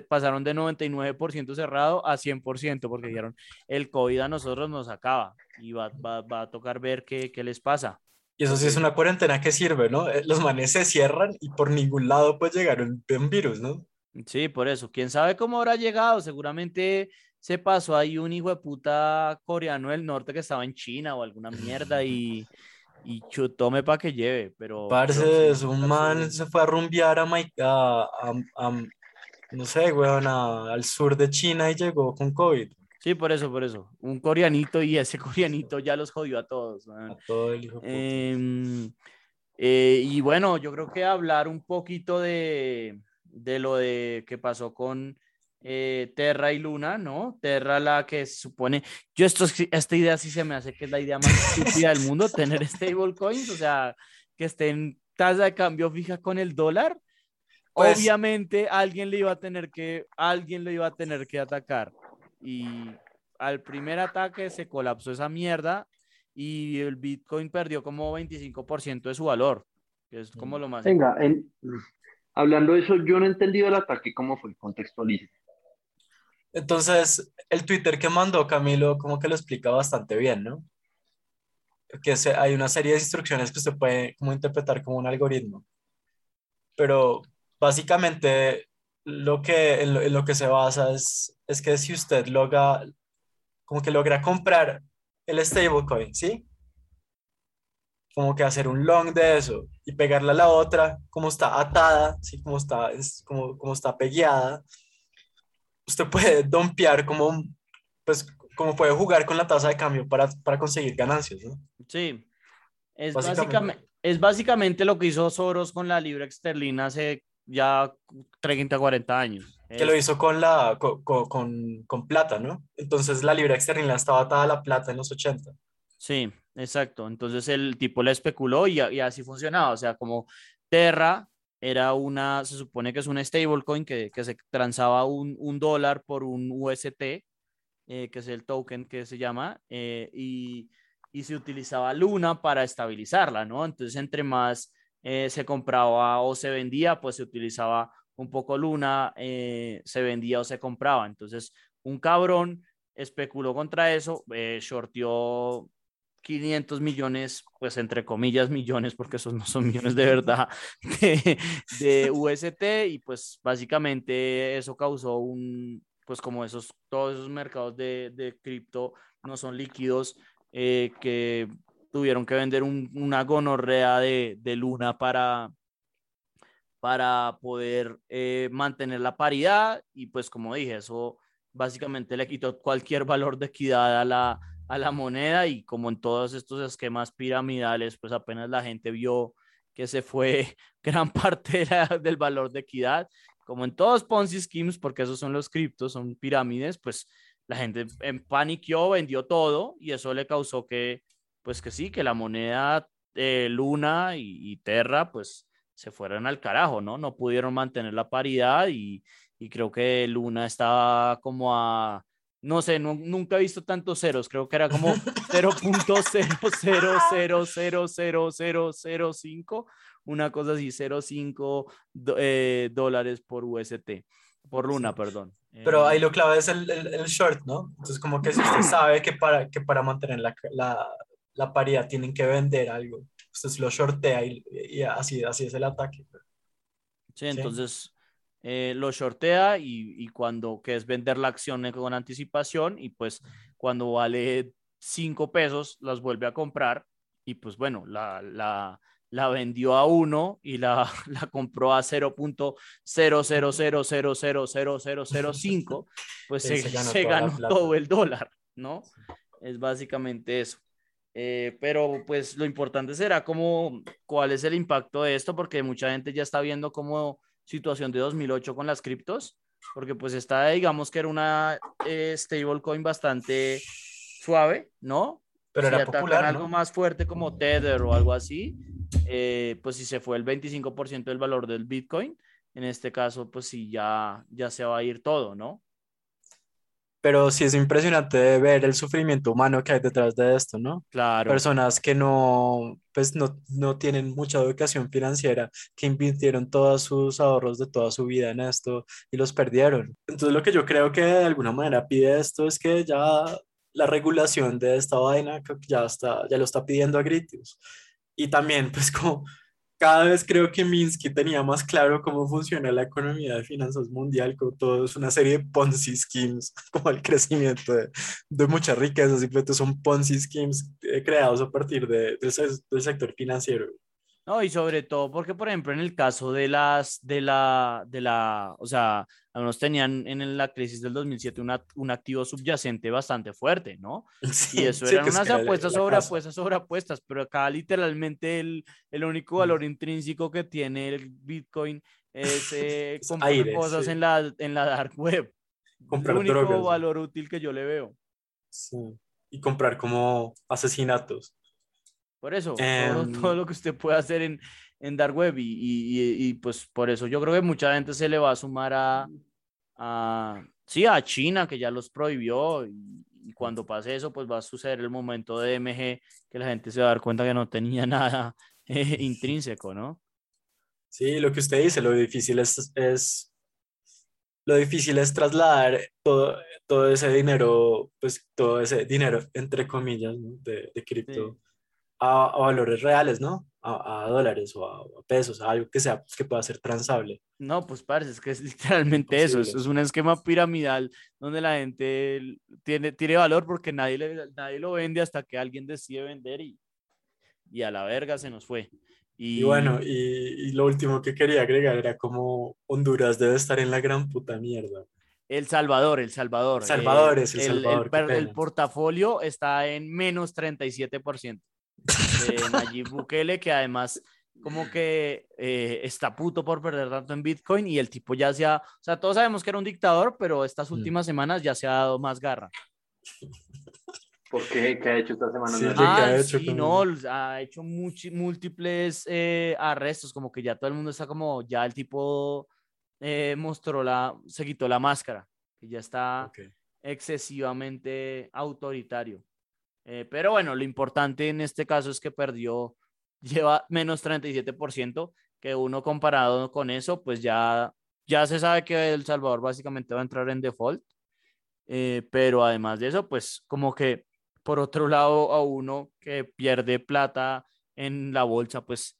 [SPEAKER 3] pasaron de 99% cerrado a 100%, porque dijeron, el COVID a nosotros nos acaba y va, va, va a tocar ver qué, qué les pasa.
[SPEAKER 4] Y eso sí es una cuarentena que sirve, ¿no? Eh, Los manes se cierran y por ningún lado puede llegar un, un virus, ¿no?
[SPEAKER 3] Sí, por eso. ¿Quién sabe cómo habrá llegado? Seguramente se pasó ahí un hijo de puta coreano del norte que estaba en China o alguna mierda y, y chutome para que lleve, pero...
[SPEAKER 4] Parce, es un man se fue a rumbear a, a, a- a- no sé, weón, al sur de China y llegó con COVID.
[SPEAKER 3] Sí, por eso, por eso. Un coreanito y ese (laughs) coreanito ya los jodió a todos.
[SPEAKER 4] A todo el hijo.
[SPEAKER 3] Em, eh, y bueno, yo creo que hablar un poquito de, de lo de que pasó con eh, Terra y Luna, ¿no? Terra la que se supone, yo esto, esta idea sí se me hace que es la idea más estúpida del mundo, tener (laughs) stablecoins, o sea, que estén tasa de cambio fija con el dólar.
[SPEAKER 4] Pues-
[SPEAKER 3] Obviamente alguien le iba a tener que, alguien lo iba a tener que atacar. Y al primer ataque se colapsó esa mierda y el Bitcoin perdió como 25% de su valor, que es como lo más...
[SPEAKER 2] Venga, en- hablando de eso, yo no he entendido el ataque, ¿cómo fue? Contextualice.
[SPEAKER 4] Entonces, el Twitter que mandó Camilo como que lo explica bastante bien, ¿no? Que se- hay una serie de instrucciones que usted puede como interpretar como un algoritmo. Pero básicamente lo que, en lo, que se basa es, es que si usted logra, como que logra comprar el stablecoin, ¿sí? Como que hacer un long de eso y pegarle a la otra, como está atada, ¿sí? Como está, es, como, como está pegueada usted puede dompear como, pues, como puede jugar con la tasa de cambio para, para conseguir ganancias, ¿no?
[SPEAKER 3] Sí, es
[SPEAKER 4] Básicamente.
[SPEAKER 3] básicamente, es básicamente lo que hizo Soros con la libra esterlina hace ya 30, 40 años.
[SPEAKER 4] Que lo hizo con, la, co- co- con, con, plata, ¿no? Entonces la libra externa estaba atada a la plata en los 80.
[SPEAKER 3] Sí, exacto. Entonces el tipo le especuló y, y así funcionaba. O sea, como Terra era una, se supone que es una stablecoin que, que se transaba un, un, dólar por un UST, eh, que es el token que se llama, eh, y, y, se utilizaba Luna para estabilizarla, ¿no? Entonces, entre más eh, se compraba o se vendía, pues se utilizaba un poco Luna, se vendía o se compraba. Entonces, un cabrón especuló contra eso, shorteó 500 millones, pues entre comillas millones, porque esos no son millones de verdad, (laughs) de, de UST y pues básicamente eso causó un, pues como esos, todos esos mercados de, de cripto no son líquidos, eh, que tuvieron que vender un, una gonorrea de, de luna para, para poder eh, mantener la paridad y pues como dije, eso básicamente le quitó cualquier valor de equidad a la, a la moneda y como en todos estos esquemas piramidales, pues apenas la gente vio que se fue (laughs) gran parte del valor de equidad, como en todos Ponzi schemes, porque esos son los criptos, son pirámides, pues la gente en paniqueó, vendió todo y eso le causó que, pues que sí, que la moneda eh, Luna y, y, Terra, pues se fueran al carajo, ¿no? No pudieron mantener la paridad y, y creo que Luna estaba como a, no sé, no, nunca he visto tantos ceros, creo que era como (laughs) 0.00000005, una cosa así, 0.5 eh, dólares por UST, por Luna, perdón.
[SPEAKER 4] Pero ahí lo clave es el, el, el, short, ¿no? Entonces como que si usted (clears throat) sabe que para, que para mantener la, la, la paridad tienen que vender algo, usted lo shortea y, y así, así es el ataque.
[SPEAKER 3] Sí, entonces eh, lo shortea y, y, cuando, que es vender la acción con anticipación y pues cuando vale 5 pesos las vuelve a comprar y pues bueno, la, la, la vendió a uno y la, (laughs) la compró a 0.000000005, (laughs) pues se, se ganó, se ganó todo el dólar, ¿no? Es básicamente eso. Eh, pero pues lo importante será como cuál es el impacto de esto, porque mucha gente ya está viendo como situación de 2008 con las criptos, porque pues está, digamos que era una eh, stablecoin bastante suave, ¿no?
[SPEAKER 4] Pero
[SPEAKER 3] si
[SPEAKER 4] era popular,
[SPEAKER 3] algo
[SPEAKER 4] ¿no?
[SPEAKER 3] más fuerte como Tether o algo así, eh, pues si se fue el 25% del valor del Bitcoin, en este caso, pues sí, ya, ya se va a ir todo, ¿no?
[SPEAKER 4] Pero sí es impresionante ver el sufrimiento humano que hay detrás de esto, ¿no?
[SPEAKER 3] Claro.
[SPEAKER 4] Personas que no, pues no, no tienen mucha educación financiera, que invirtieron todos sus ahorros de toda su vida en esto y los perdieron. Entonces lo que yo creo que de alguna manera pide esto es que ya la regulación de esta vaina ya, está, ya lo está pidiendo a gritos. Y también, pues como cada vez creo que Minsky tenía más claro cómo funciona la economía de finanzas mundial, con todo es una serie de Ponzi schemes, (laughs) como el crecimiento de, de mucha riqueza, simplemente son Ponzi schemes eh, creados a partir de, del sector financiero.
[SPEAKER 3] No, y sobre todo porque, por ejemplo, en el caso de las, de la, de la, o sea, algunos tenían en la crisis del 2007 una, un activo subyacente bastante fuerte, ¿no? (laughs)
[SPEAKER 4] Sí,
[SPEAKER 3] y eso
[SPEAKER 4] sí,
[SPEAKER 3] eran
[SPEAKER 4] es
[SPEAKER 3] unas apuestas sobre
[SPEAKER 4] casa.
[SPEAKER 3] apuestas sobre apuestas, pero acá literalmente el, el único valor intrínseco que tiene el Bitcoin es eh,
[SPEAKER 4] Es
[SPEAKER 3] comprar
[SPEAKER 4] aire,
[SPEAKER 3] cosas
[SPEAKER 4] sí.
[SPEAKER 3] en la, en la dark web.
[SPEAKER 4] Comprar
[SPEAKER 3] el único valor útil que yo le veo.
[SPEAKER 4] Sí. Y comprar como asesinatos.
[SPEAKER 3] Por eso, todo,
[SPEAKER 4] Em,
[SPEAKER 3] todo lo que usted puede hacer en, en Dark Web y, y- y- y, pues por eso yo creo que mucha gente se le va a sumar a, a sí, a China que ya los prohibió y, y cuando pase eso pues va a suceder el momento de MG que la gente se va a dar cuenta que no tenía (laughs) nada eh, intrínseco, ¿no?
[SPEAKER 4] Sí, lo que usted dice, lo difícil es, es lo difícil es trasladar todo, todo ese dinero, pues todo ese dinero, entre comillas, ¿no? de, de cripto
[SPEAKER 3] Sí.
[SPEAKER 4] A, a valores reales, ¿no? A, a dólares o a, pesos, a algo que sea, pues, que pueda ser transable.
[SPEAKER 3] No, pues parece es que es (laughs) literalmente eso, es,
[SPEAKER 4] Imposible.
[SPEAKER 3] es un esquema piramidal donde la gente tiene, tiene valor porque nadie, le- nadie lo vende hasta que alguien decide vender y, y a la verga se nos fue. Y,
[SPEAKER 4] Y bueno, y, y lo último que quería agregar era como Honduras debe estar en la gran puta mierda.
[SPEAKER 3] El Salvador, El Salvador.
[SPEAKER 4] El Salvador es El
[SPEAKER 3] el, el
[SPEAKER 4] Salvador,
[SPEAKER 3] el
[SPEAKER 4] pena.
[SPEAKER 3] portafolio está en menos 37% de Nayib Bukele, que además como que eh, está puto por perder tanto en Bitcoin y el tipo ya se ha, o sea, todos sabemos que era un dictador, pero estas últimas semanas ya se ha dado más garra.
[SPEAKER 2] ¿Por qué? ¿Qué ha hecho esta semana?
[SPEAKER 4] Sí? ¿qué ha
[SPEAKER 3] Ah,
[SPEAKER 4] hecho
[SPEAKER 3] sí, no, ha hecho múltiples eh, arrestos, como que ya todo el mundo está como, ya el tipo eh, mostró la, se quitó la máscara, que ya está excesivamente autoritario. Eh, pero bueno, lo importante en este caso es que perdió, (laughs) lleva menos 37%, que uno comparado con eso, pues ya, ya se sabe que El Salvador básicamente va a entrar en default. Eh, pero además de eso, pues como que por otro lado a uno que pierde plata en la bolsa, pues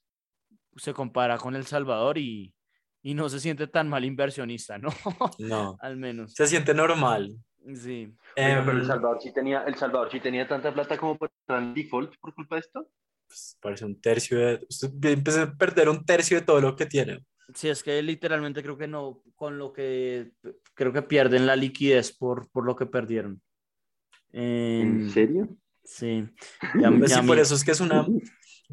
[SPEAKER 3] se compara con El Salvador y, y no se siente tan mal inversionista, ¿no? (laughs)
[SPEAKER 4] No,
[SPEAKER 3] Al menos.
[SPEAKER 4] se siente normal.
[SPEAKER 3] Sí.
[SPEAKER 2] Oiga, pero El
[SPEAKER 4] Em,
[SPEAKER 2] Salvador sí tenía, El Salvador sí tenía tanta plata como para entrar en default por culpa de esto.
[SPEAKER 4] pues, parece un tercio de... Usted empieza a perder un tercio de todo lo que tiene.
[SPEAKER 3] Sí, es que literalmente creo que no, con lo que creo que pierden la liquidez por, por lo que perdieron.
[SPEAKER 2] ¿En
[SPEAKER 3] Em,
[SPEAKER 2] serio?
[SPEAKER 3] Sí. Y a mí-
[SPEAKER 4] Pues sí, por eso es que es una,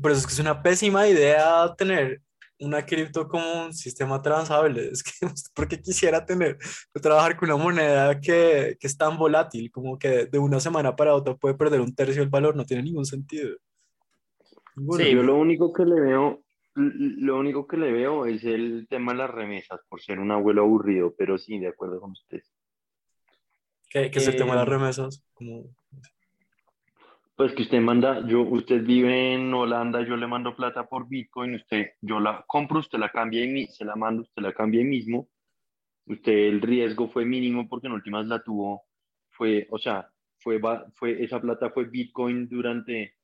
[SPEAKER 4] por eso es que es una pésima idea tener una cripto como un sistema transable. (laughs) Es que, ¿por qué quisiera tener, trabajar con una moneda que, que es tan volátil, como que de una semana para otra puede perder un tercio del valor? No tiene ningún sentido.
[SPEAKER 3] Sí.
[SPEAKER 2] Yo lo único que le veo, lo único que le veo es el tema de las remesas, por ser un abuelo aburrido, pero sí, de acuerdo con usted.
[SPEAKER 4] ¿Qué, qué es el tema de las
[SPEAKER 3] Eh,
[SPEAKER 4] remesas? Como,
[SPEAKER 2] Pues que usted manda, yo, usted vive en Holanda, yo le mando plata por Bitcoin, usted, yo la compro, usted la cambia y se la mando, usted la cambia ahí mismo. Usted el riesgo fue mínimo porque en últimas la tuvo, fue, o sea, fue, fue, esa plata fue Bitcoin durante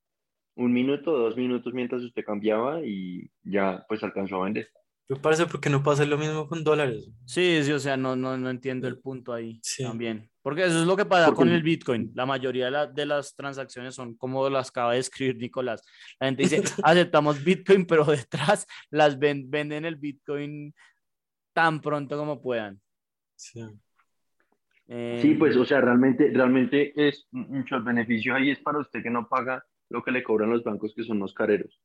[SPEAKER 2] un minuto, dos minutos mientras usted cambiaba y ya pues alcanzó a vender.
[SPEAKER 4] Me parece porque no pasa lo mismo con dólares.
[SPEAKER 3] Sí, sí, o sea, no, no, no entiendo el punto ahí
[SPEAKER 4] Sí.
[SPEAKER 3] también. Porque eso es lo que pasa con el Bitcoin. La mayoría de, la- de las transacciones son como las acaba de escribir Nicolás. La gente dice, (laughs) aceptamos Bitcoin, pero detrás las ven- venden el Bitcoin tan pronto como puedan.
[SPEAKER 4] Sí.
[SPEAKER 3] Eh,
[SPEAKER 2] Sí, pues, o sea, realmente, realmente es mucho el beneficio ahí es para usted que no paga lo que le cobran los bancos, que son los careros.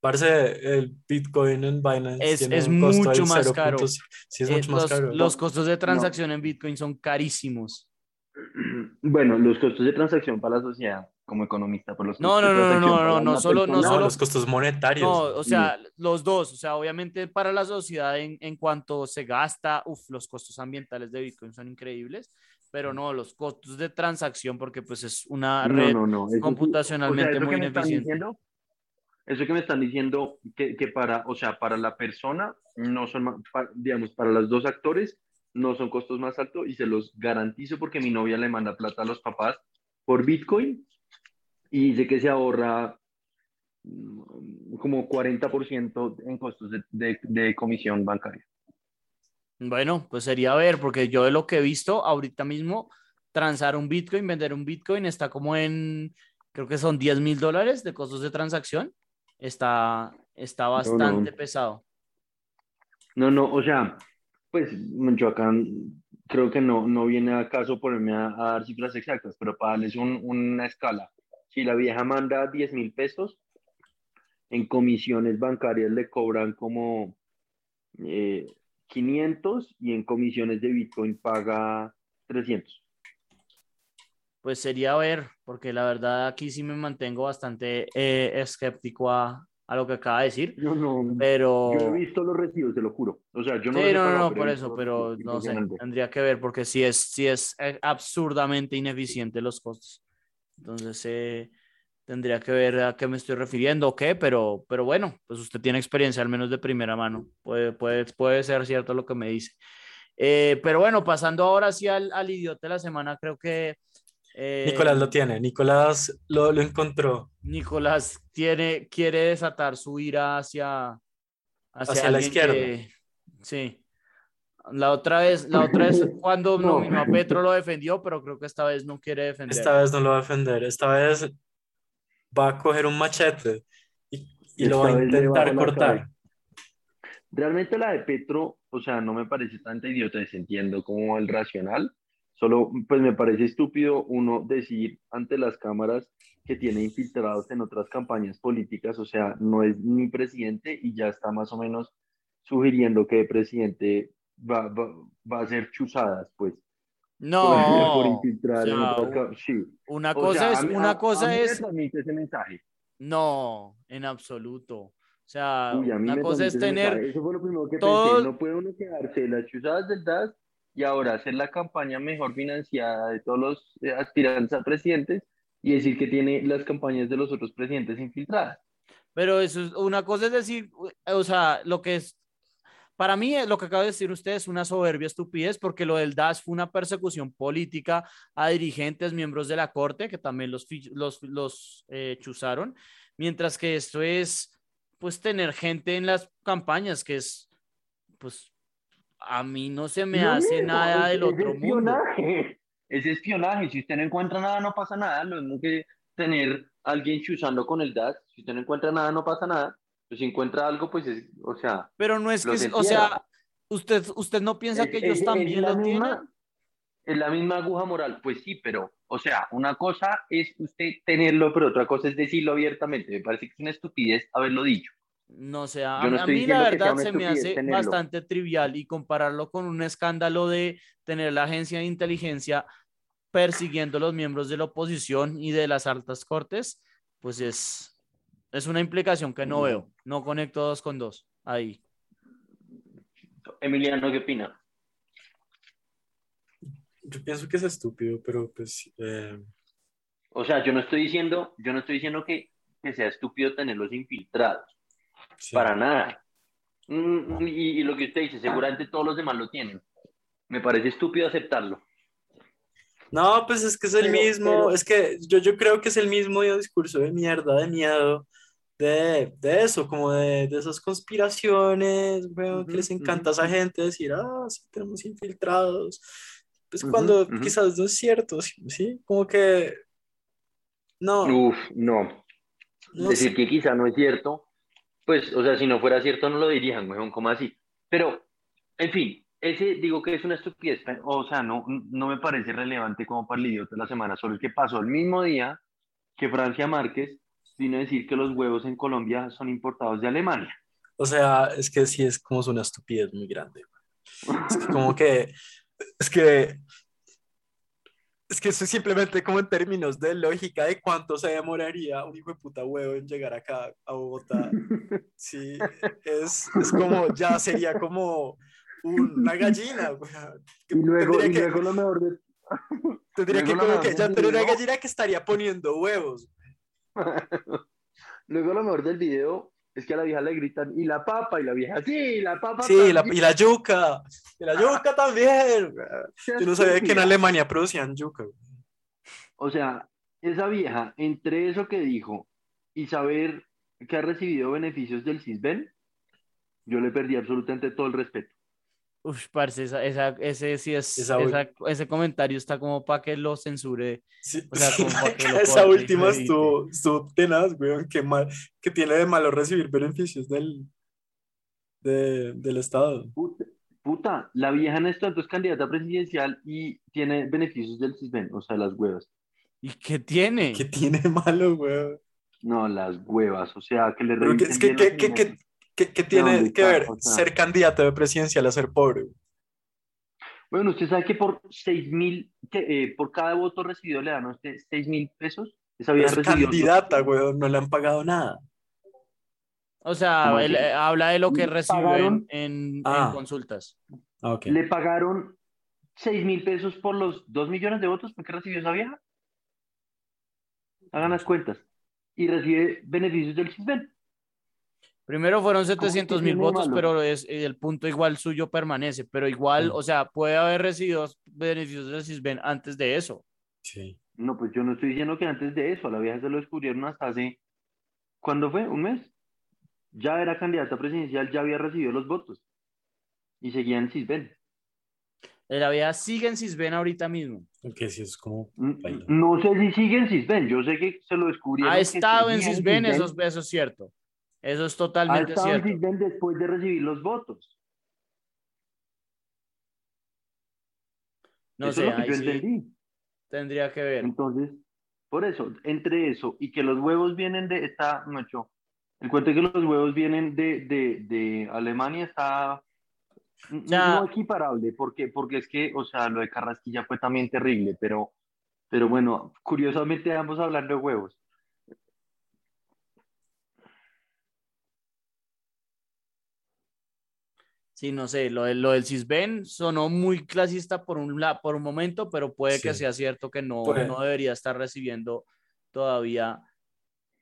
[SPEAKER 4] Parece el Bitcoin en Binance
[SPEAKER 3] Es-
[SPEAKER 4] tiene
[SPEAKER 3] es
[SPEAKER 4] un costo
[SPEAKER 3] mucho más
[SPEAKER 4] 0.5.
[SPEAKER 3] caro.
[SPEAKER 4] Sí, es
[SPEAKER 3] eh,
[SPEAKER 4] mucho más
[SPEAKER 3] los,
[SPEAKER 4] caro.
[SPEAKER 3] los costos de transacción en Bitcoin son carísimos. (clears throat)
[SPEAKER 2] Bueno, los costos de transacción para la sociedad, como economista, por los
[SPEAKER 3] No,
[SPEAKER 2] costos
[SPEAKER 3] no, no, no, no, no, no solo- no
[SPEAKER 2] persona-
[SPEAKER 4] No,
[SPEAKER 3] solo-
[SPEAKER 4] los costos monetarios.
[SPEAKER 3] No, o sea, los dos, o sea, obviamente para la sociedad en, en cuanto se gasta, uf, los costos ambientales de Bitcoin son increíbles, pero no, los costos de transacción, porque pues es una
[SPEAKER 2] No,
[SPEAKER 3] red
[SPEAKER 2] no, no. sí-
[SPEAKER 3] computacionalmente
[SPEAKER 2] eso que
[SPEAKER 3] muy ineficiente.
[SPEAKER 2] Eso que me están diciendo que, que para, o sea, para la persona no son, ma- pa- digamos, para los dos actores no son costos más altos y se los garantizo porque mi novia le manda plata a los papás por Bitcoin y dice que se ahorra mm, como 40% en costos de, de- de comisión bancaria.
[SPEAKER 3] Bueno, pues sería ver, porque yo de lo que he visto ahorita mismo, transar un Bitcoin, vender un Bitcoin está como en, creo que son 10 mil dólares de costos de transacción. Está, está bastante pesado.
[SPEAKER 2] No, no, o sea, pues acá creo que no, no viene a caso ponerme a, a dar cifras exactas, pero para darles un- una escala, si la vieja manda 10 mil pesos, en comisiones bancarias le cobran como eh, 500 y en comisiones de Bitcoin paga 300.
[SPEAKER 3] Pues sería ver, porque la verdad aquí sí me mantengo bastante eh, escéptico a, a lo que acaba de decir,
[SPEAKER 2] Yo no,
[SPEAKER 3] pero...
[SPEAKER 2] yo he visto los recibos, te lo juro. O sea, yo no
[SPEAKER 3] Sí, no, no, no, por eso, pero no sé, tendría que ver porque sí es, sí es eh, absurdamente ineficiente los costos. Entonces, eh, tendría que ver a qué me estoy refiriendo o qué, pero, pero bueno, pues usted tiene experiencia al menos de primera mano. Puede, puede, puede ser cierto lo que me dice. Eh, pero bueno, pasando ahora sí al, al idiota de la semana, creo que... eh,
[SPEAKER 4] Nicolás lo tiene. Nicolás lo, lo encontró.
[SPEAKER 3] Nicolás tiene, quiere desatar su ira hacia, hacia,
[SPEAKER 4] Hacia la izquierda.
[SPEAKER 3] que- sí. La otra vez, la otra vez (clears throat) cuando
[SPEAKER 2] No.
[SPEAKER 3] nominó a Petro lo defendió, pero creo que esta vez no quiere defender.
[SPEAKER 4] Esta vez no lo va a defender. Esta vez va a coger un machete y, y lo va a intentar cortar.
[SPEAKER 2] Realmente la de Petro, o sea, no me parece tanta idiota, entiendo como el racional, solo pues me parece estúpido uno decir ante las cámaras que tiene infiltrados en otras campañas políticas, o sea, no es ni presidente y ya está más o menos sugiriendo que de presidente va, va, va a ser chuzadas, pues.
[SPEAKER 3] No,
[SPEAKER 2] por infiltrar
[SPEAKER 3] o
[SPEAKER 2] en
[SPEAKER 3] sea,
[SPEAKER 2] otras ca- sí.
[SPEAKER 3] una
[SPEAKER 2] O
[SPEAKER 3] cosa
[SPEAKER 2] sea,
[SPEAKER 3] es,
[SPEAKER 2] a mí-
[SPEAKER 3] una
[SPEAKER 2] a-
[SPEAKER 3] cosa
[SPEAKER 2] a
[SPEAKER 3] es,
[SPEAKER 2] ese mensaje.
[SPEAKER 3] no, en absoluto. O sea,
[SPEAKER 2] Uy,
[SPEAKER 3] una cosa es tener.
[SPEAKER 2] Eso fue lo primero que
[SPEAKER 3] todo-
[SPEAKER 2] pensé. No puede uno quedarse las chuzadas del DAS y ahora hacer la campaña mejor financiada de todos los eh, aspirantes a presidentes y decir que tiene las campañas de los otros presidentes infiltradas.
[SPEAKER 3] pero eso es, una cosa es decir, o sea, lo que es, para mí eh, lo que acaba de decir usted es una soberbia estupidez porque lo del DAS fue una persecución política a dirigentes, miembros de la corte que también los, los, los eh, mientras que esto es pues tener gente en las campañas que es pues a mí no se me hace nada del otro mundo.
[SPEAKER 2] Es espionaje. Si usted no encuentra nada, no pasa nada. Lo mismo que tener a alguien chuzando con el DAS. Si usted no encuentra nada, no pasa nada. Pero si encuentra algo, pues es, o sea,
[SPEAKER 3] Pero no es que, o sea, usted, usted no piensa
[SPEAKER 2] es-
[SPEAKER 3] que ellos
[SPEAKER 2] es
[SPEAKER 3] también
[SPEAKER 2] la
[SPEAKER 3] lo tienen.
[SPEAKER 2] misma- Es la misma aguja moral. Pues sí, pero, o sea, una cosa es usted tenerlo, pero otra cosa es decirlo abiertamente. Me parece que es una estupidez haberlo dicho.
[SPEAKER 3] No sé, a,
[SPEAKER 2] no
[SPEAKER 3] mí la verdad se me hace
[SPEAKER 2] tenerlo.
[SPEAKER 3] bastante trivial y compararlo con un escándalo de tener la agencia de inteligencia persiguiendo a los miembros de la oposición y de las altas cortes, pues es, es una implicación que no veo. No conecto dos con dos. Ahí.
[SPEAKER 2] Emiliano, ¿qué opina?
[SPEAKER 4] Yo pienso que es estúpido, pero pues eh,
[SPEAKER 2] O sea, yo no estoy diciendo, yo no estoy diciendo que, que sea estúpido tenerlos infiltrados.
[SPEAKER 4] Sí.
[SPEAKER 2] Para nada. Mm, Y, y lo que usted dice, seguramente todos los demás lo tienen. Me parece estúpido aceptarlo.
[SPEAKER 4] No, pues es que es el
[SPEAKER 2] Pero-
[SPEAKER 4] mismo,
[SPEAKER 2] pero-
[SPEAKER 4] es que yo, yo creo que es el mismo discurso de mierda, de miedo, de, de eso, como de, de esas conspiraciones, weón, que les encanta a esa gente decir, ah, sí, tenemos infiltrados. Pues cuando quizás no es cierto, ¿sí? ¿sí? Como que, no,
[SPEAKER 2] Uf, no.
[SPEAKER 4] no
[SPEAKER 2] Decir
[SPEAKER 4] sé.
[SPEAKER 2] que quizá no es cierto, pues, o sea, si no fuera cierto no lo dirían, weón, como así. Pero, en fin, ese digo que es una estupidez, o sea, no, no me parece relevante como para el idiota de la semana, solo que pasó el mismo día que Francia Márquez vino a decir que los huevos en Colombia son importados de Alemania.
[SPEAKER 4] O sea, es que sí es como una estupidez muy grande. Es que como que, es que, es que eso es simplemente como en términos de lógica de cuánto se demoraría un hijo de puta huevo en llegar acá a Bogotá. (laughs) Sí, es, es como, ya sería como una gallina. que
[SPEAKER 2] Y luego, y
[SPEAKER 4] que,
[SPEAKER 2] luego lo mejor de... (laughs)
[SPEAKER 4] tendría que
[SPEAKER 2] luego
[SPEAKER 4] como
[SPEAKER 2] lo
[SPEAKER 4] que ya tener una gallina que estaría poniendo huevos. (laughs)
[SPEAKER 2] Luego lo mejor del video es que a la vieja le gritan, y la papa, y la vieja, sí, la papa.
[SPEAKER 4] Sí, la-
[SPEAKER 2] también".
[SPEAKER 4] y la yuca, y la yuca (laughs) también. Yo no sabía que en. Alemania producían yuca.
[SPEAKER 2] O sea, esa vieja, entre eso que dijo y saber que ha recibido beneficios del CISBEN, yo le perdí absolutamente todo el respeto.
[SPEAKER 3] Uf, parce, esa, esa- ese sí es,
[SPEAKER 4] Esa ul-
[SPEAKER 3] esa- ese comentario está como para que lo censure.
[SPEAKER 4] Sí,
[SPEAKER 3] O sea, (laughs)
[SPEAKER 4] sí,
[SPEAKER 3] como para que lo
[SPEAKER 4] esa última estuvo, estuvo tenaz, weón, qué mal, que tiene de malo recibir beneficios del, de- del Estado.
[SPEAKER 2] Puta, puta, la vieja en esto es candidata presidencial y tiene beneficios del CISBEN, o sea, las huevas.
[SPEAKER 3] ¿Y qué tiene?
[SPEAKER 4] ¿Qué tiene malo, weón?
[SPEAKER 2] No, las huevas, o sea, que le
[SPEAKER 4] Pero que- es que, que, que, que tiene que ver
[SPEAKER 2] O sea-
[SPEAKER 4] ser candidato de presidencial a ser pobre.
[SPEAKER 2] Bueno, usted sabe que por seis mil, que, eh, por cada voto recibido le dan a usted seis mil pesos. Esa vieja
[SPEAKER 4] es candidata, weón, no le han pagado nada.
[SPEAKER 3] O sea, eh, habla de lo que
[SPEAKER 2] pagaron-
[SPEAKER 3] en, en
[SPEAKER 4] Ah.
[SPEAKER 3] consultas.
[SPEAKER 4] Ah.
[SPEAKER 2] Le pagaron seis mil pesos por los dos millones de votos que recibió esa vieja. Hagan las cuentas. Y recibe beneficios del CISBEN.
[SPEAKER 3] Primero fueron
[SPEAKER 2] que
[SPEAKER 3] 700 mil votos,
[SPEAKER 2] malo?
[SPEAKER 3] pero es, el punto igual suyo permanece. Pero igual, o sea, puede haber recibido beneficios del CISBEN antes de eso.
[SPEAKER 4] Sí.
[SPEAKER 2] No, pues yo no estoy diciendo que antes de eso, a la vieja se lo descubrieron hasta hace, ¿cuándo fue? ¿Un mes? Ya era candidata presidencial, ya había recibido los votos. Y seguía en CISBEN.
[SPEAKER 3] La vida sigue en CISBEN ahorita mismo.
[SPEAKER 4] Ok, sí, es como...
[SPEAKER 2] No sé si sigue en CISBEN, yo sé que se lo descubrieron.
[SPEAKER 3] Ha estado en
[SPEAKER 2] seguía
[SPEAKER 3] CISBEN, eso, es- eso es cierto. Eso es
[SPEAKER 2] Ha
[SPEAKER 3] totalmente
[SPEAKER 2] en
[SPEAKER 3] cierto.
[SPEAKER 2] CISBEN después de recibir los votos.
[SPEAKER 3] No
[SPEAKER 2] Eso
[SPEAKER 3] sé,
[SPEAKER 2] es lo que
[SPEAKER 3] ahí
[SPEAKER 2] yo
[SPEAKER 3] sí
[SPEAKER 2] entendí.
[SPEAKER 3] tendría que ver.
[SPEAKER 2] Entonces, por eso, entre eso y que los huevos vienen de, está, mucho, el cuento de que los huevos vienen de, de, de Alemania está
[SPEAKER 3] Ya.
[SPEAKER 2] no equiparable, porque, porque es que, o sea, lo de Carrasquilla fue también terrible, pero, pero bueno, curiosamente ambos hablando de huevos.
[SPEAKER 3] Sí, no sé, lo, del- lo del CISBEN sonó muy clasista por un, la- por un momento, pero puede que
[SPEAKER 4] Sí.
[SPEAKER 3] sea cierto que no, no debería estar recibiendo todavía.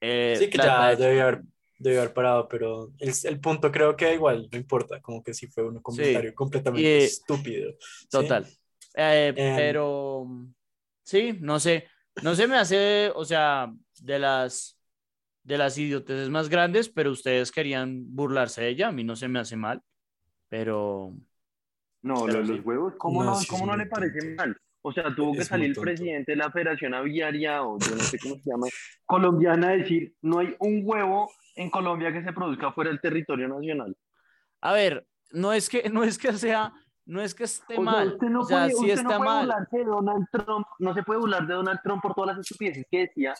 [SPEAKER 3] eh,
[SPEAKER 4] Sí, que ya
[SPEAKER 3] de
[SPEAKER 4] debe haber debió haber parado, pero el, el punto creo que igual no importa, como que sí fue un comentario completamente
[SPEAKER 3] Y-
[SPEAKER 4] estúpido. ¿sí?
[SPEAKER 3] Total. Eh,
[SPEAKER 4] Em.
[SPEAKER 3] pero sí, no sé. No se me hace, o sea, de las de las idioteces más grandes, pero ustedes querían burlarse de ella. A mí no se me hace mal, pero
[SPEAKER 2] No,
[SPEAKER 3] Pero
[SPEAKER 2] lo-
[SPEAKER 3] sí.
[SPEAKER 2] los huevos, ¿cómo
[SPEAKER 4] No,
[SPEAKER 2] no,
[SPEAKER 4] sí,
[SPEAKER 2] cómo no le parece mal? O sea, tuvo que
[SPEAKER 4] Es
[SPEAKER 2] salir el presidente de la Federación Aviaria, o yo no sé cómo se llama, colombiana, a decir, no hay un huevo en Colombia que se produzca fuera del territorio nacional.
[SPEAKER 3] a ver, no es que no es que sea, no es que esté
[SPEAKER 2] O sea,
[SPEAKER 3] mal,
[SPEAKER 2] usted no
[SPEAKER 3] o sea,
[SPEAKER 2] puede,
[SPEAKER 3] sí
[SPEAKER 2] usted no
[SPEAKER 3] está
[SPEAKER 2] puede
[SPEAKER 3] mal.
[SPEAKER 2] burlarse de Donald Trump, no se puede burlar de Donald Trump por todas las estupideces que decía,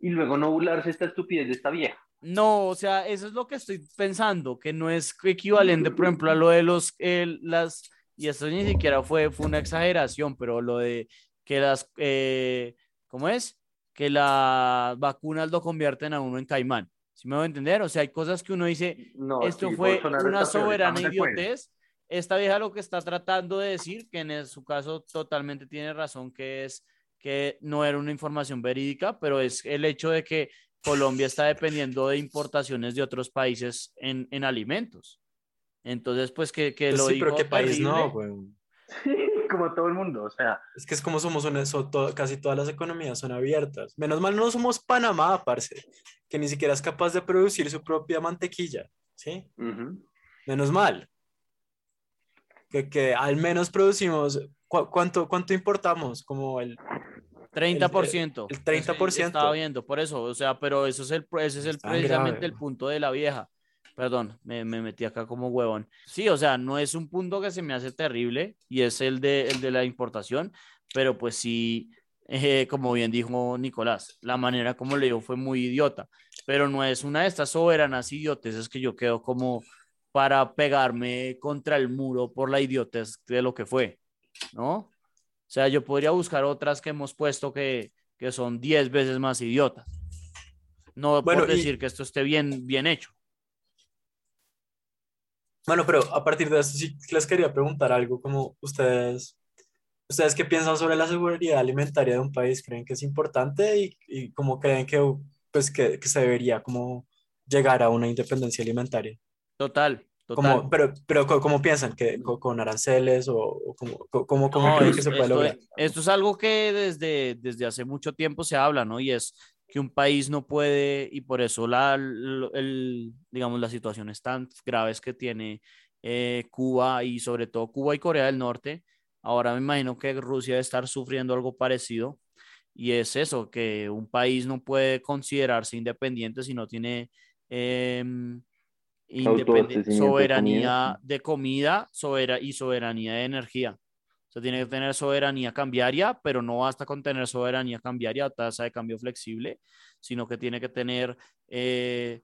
[SPEAKER 2] y luego no burlarse de esta estupidez de esta vieja.
[SPEAKER 3] No, o sea, eso es lo que estoy pensando, que no es equivalente, por ejemplo, a lo de los, eh, las, y esto ni siquiera fue, fue una exageración, pero lo de que las, eh, ¿cómo es? Que las vacunas lo convierten a uno en caimán. ¿Sí me voy a entender? O sea, hay cosas que uno dice,
[SPEAKER 2] No,
[SPEAKER 3] esto
[SPEAKER 2] sí,
[SPEAKER 3] fue una soberana idiotez. Esta vieja lo que está tratando de decir, que en su caso totalmente tiene razón, que es que no era una información verídica, pero es el hecho de que Colombia está dependiendo de importaciones de otros países en, en alimentos. Entonces, pues que, que
[SPEAKER 4] Pues
[SPEAKER 3] lo
[SPEAKER 4] sí, pero
[SPEAKER 3] dijo
[SPEAKER 4] qué país
[SPEAKER 3] terrible.
[SPEAKER 4] no, güey.
[SPEAKER 2] Como todo el mundo, o sea,
[SPEAKER 4] Es que es como somos una, so- to- casi todas las economías son abiertas. Menos mal no somos Panamá, parce, que ni siquiera es capaz de producir su propia mantequilla, ¿sí?
[SPEAKER 2] ujú.
[SPEAKER 4] Menos mal. Que, que al menos producimos, ¿cu- cuánto, ¿cuánto importamos? Como el...
[SPEAKER 3] 30%.
[SPEAKER 4] el 30%.
[SPEAKER 3] Estaba viendo, por eso, o sea, pero eso es el, ese es el, precisamente
[SPEAKER 4] grave.
[SPEAKER 3] el punto de la vieja. Perdón, me, me metí acá como huevón. Sí, o sea, no es un punto que se me hace terrible y es el de, el de la importación, pero pues sí, eh, como bien dijo Nicolás, la manera como le dijo fue muy idiota, pero no es una de estas soberanas idioteces que yo quedo como para pegarme contra el muro por la idiotez de lo que fue, ¿no? O sea, yo podría buscar otras que hemos puesto que, que son 10 veces más idiotas. No
[SPEAKER 4] Bueno,
[SPEAKER 3] por
[SPEAKER 4] y-
[SPEAKER 3] decir que esto esté bien, bien hecho.
[SPEAKER 4] Bueno, pero a partir de esto sí les quería preguntar algo, como ustedes, ustedes qué piensan sobre la seguridad alimentaria de un país, creen que es importante y, y cómo creen que, pues, que, que se debería como llegar a una independencia alimentaria.
[SPEAKER 3] Total, total.
[SPEAKER 4] Como, pero, pero ¿cómo piensan? ¿Que co- con aranceles o, o cómo, cómo, cómo
[SPEAKER 3] No,
[SPEAKER 4] creen
[SPEAKER 3] es-
[SPEAKER 4] que se puede
[SPEAKER 3] esto,
[SPEAKER 4] lograr?
[SPEAKER 3] esto es algo que desde, desde hace mucho tiempo se habla, ¿no? Y es que un país no puede, y por eso la, el, digamos, las situaciones tan graves que tiene eh, Cuba y sobre todo Cuba y Corea del Norte. Ahora me imagino que Rusia debe estar sufriendo algo parecido. Y es eso, que un país no puede considerarse independiente si no tiene em, independe-
[SPEAKER 2] Autoabastecimiento de
[SPEAKER 3] soberanía de comida sobera- y soberanía de energía. O sea, tiene que tener soberanía cambiaria, pero no basta con tener soberanía cambiaria o tasa de cambio flexible, sino que tiene que tener eh,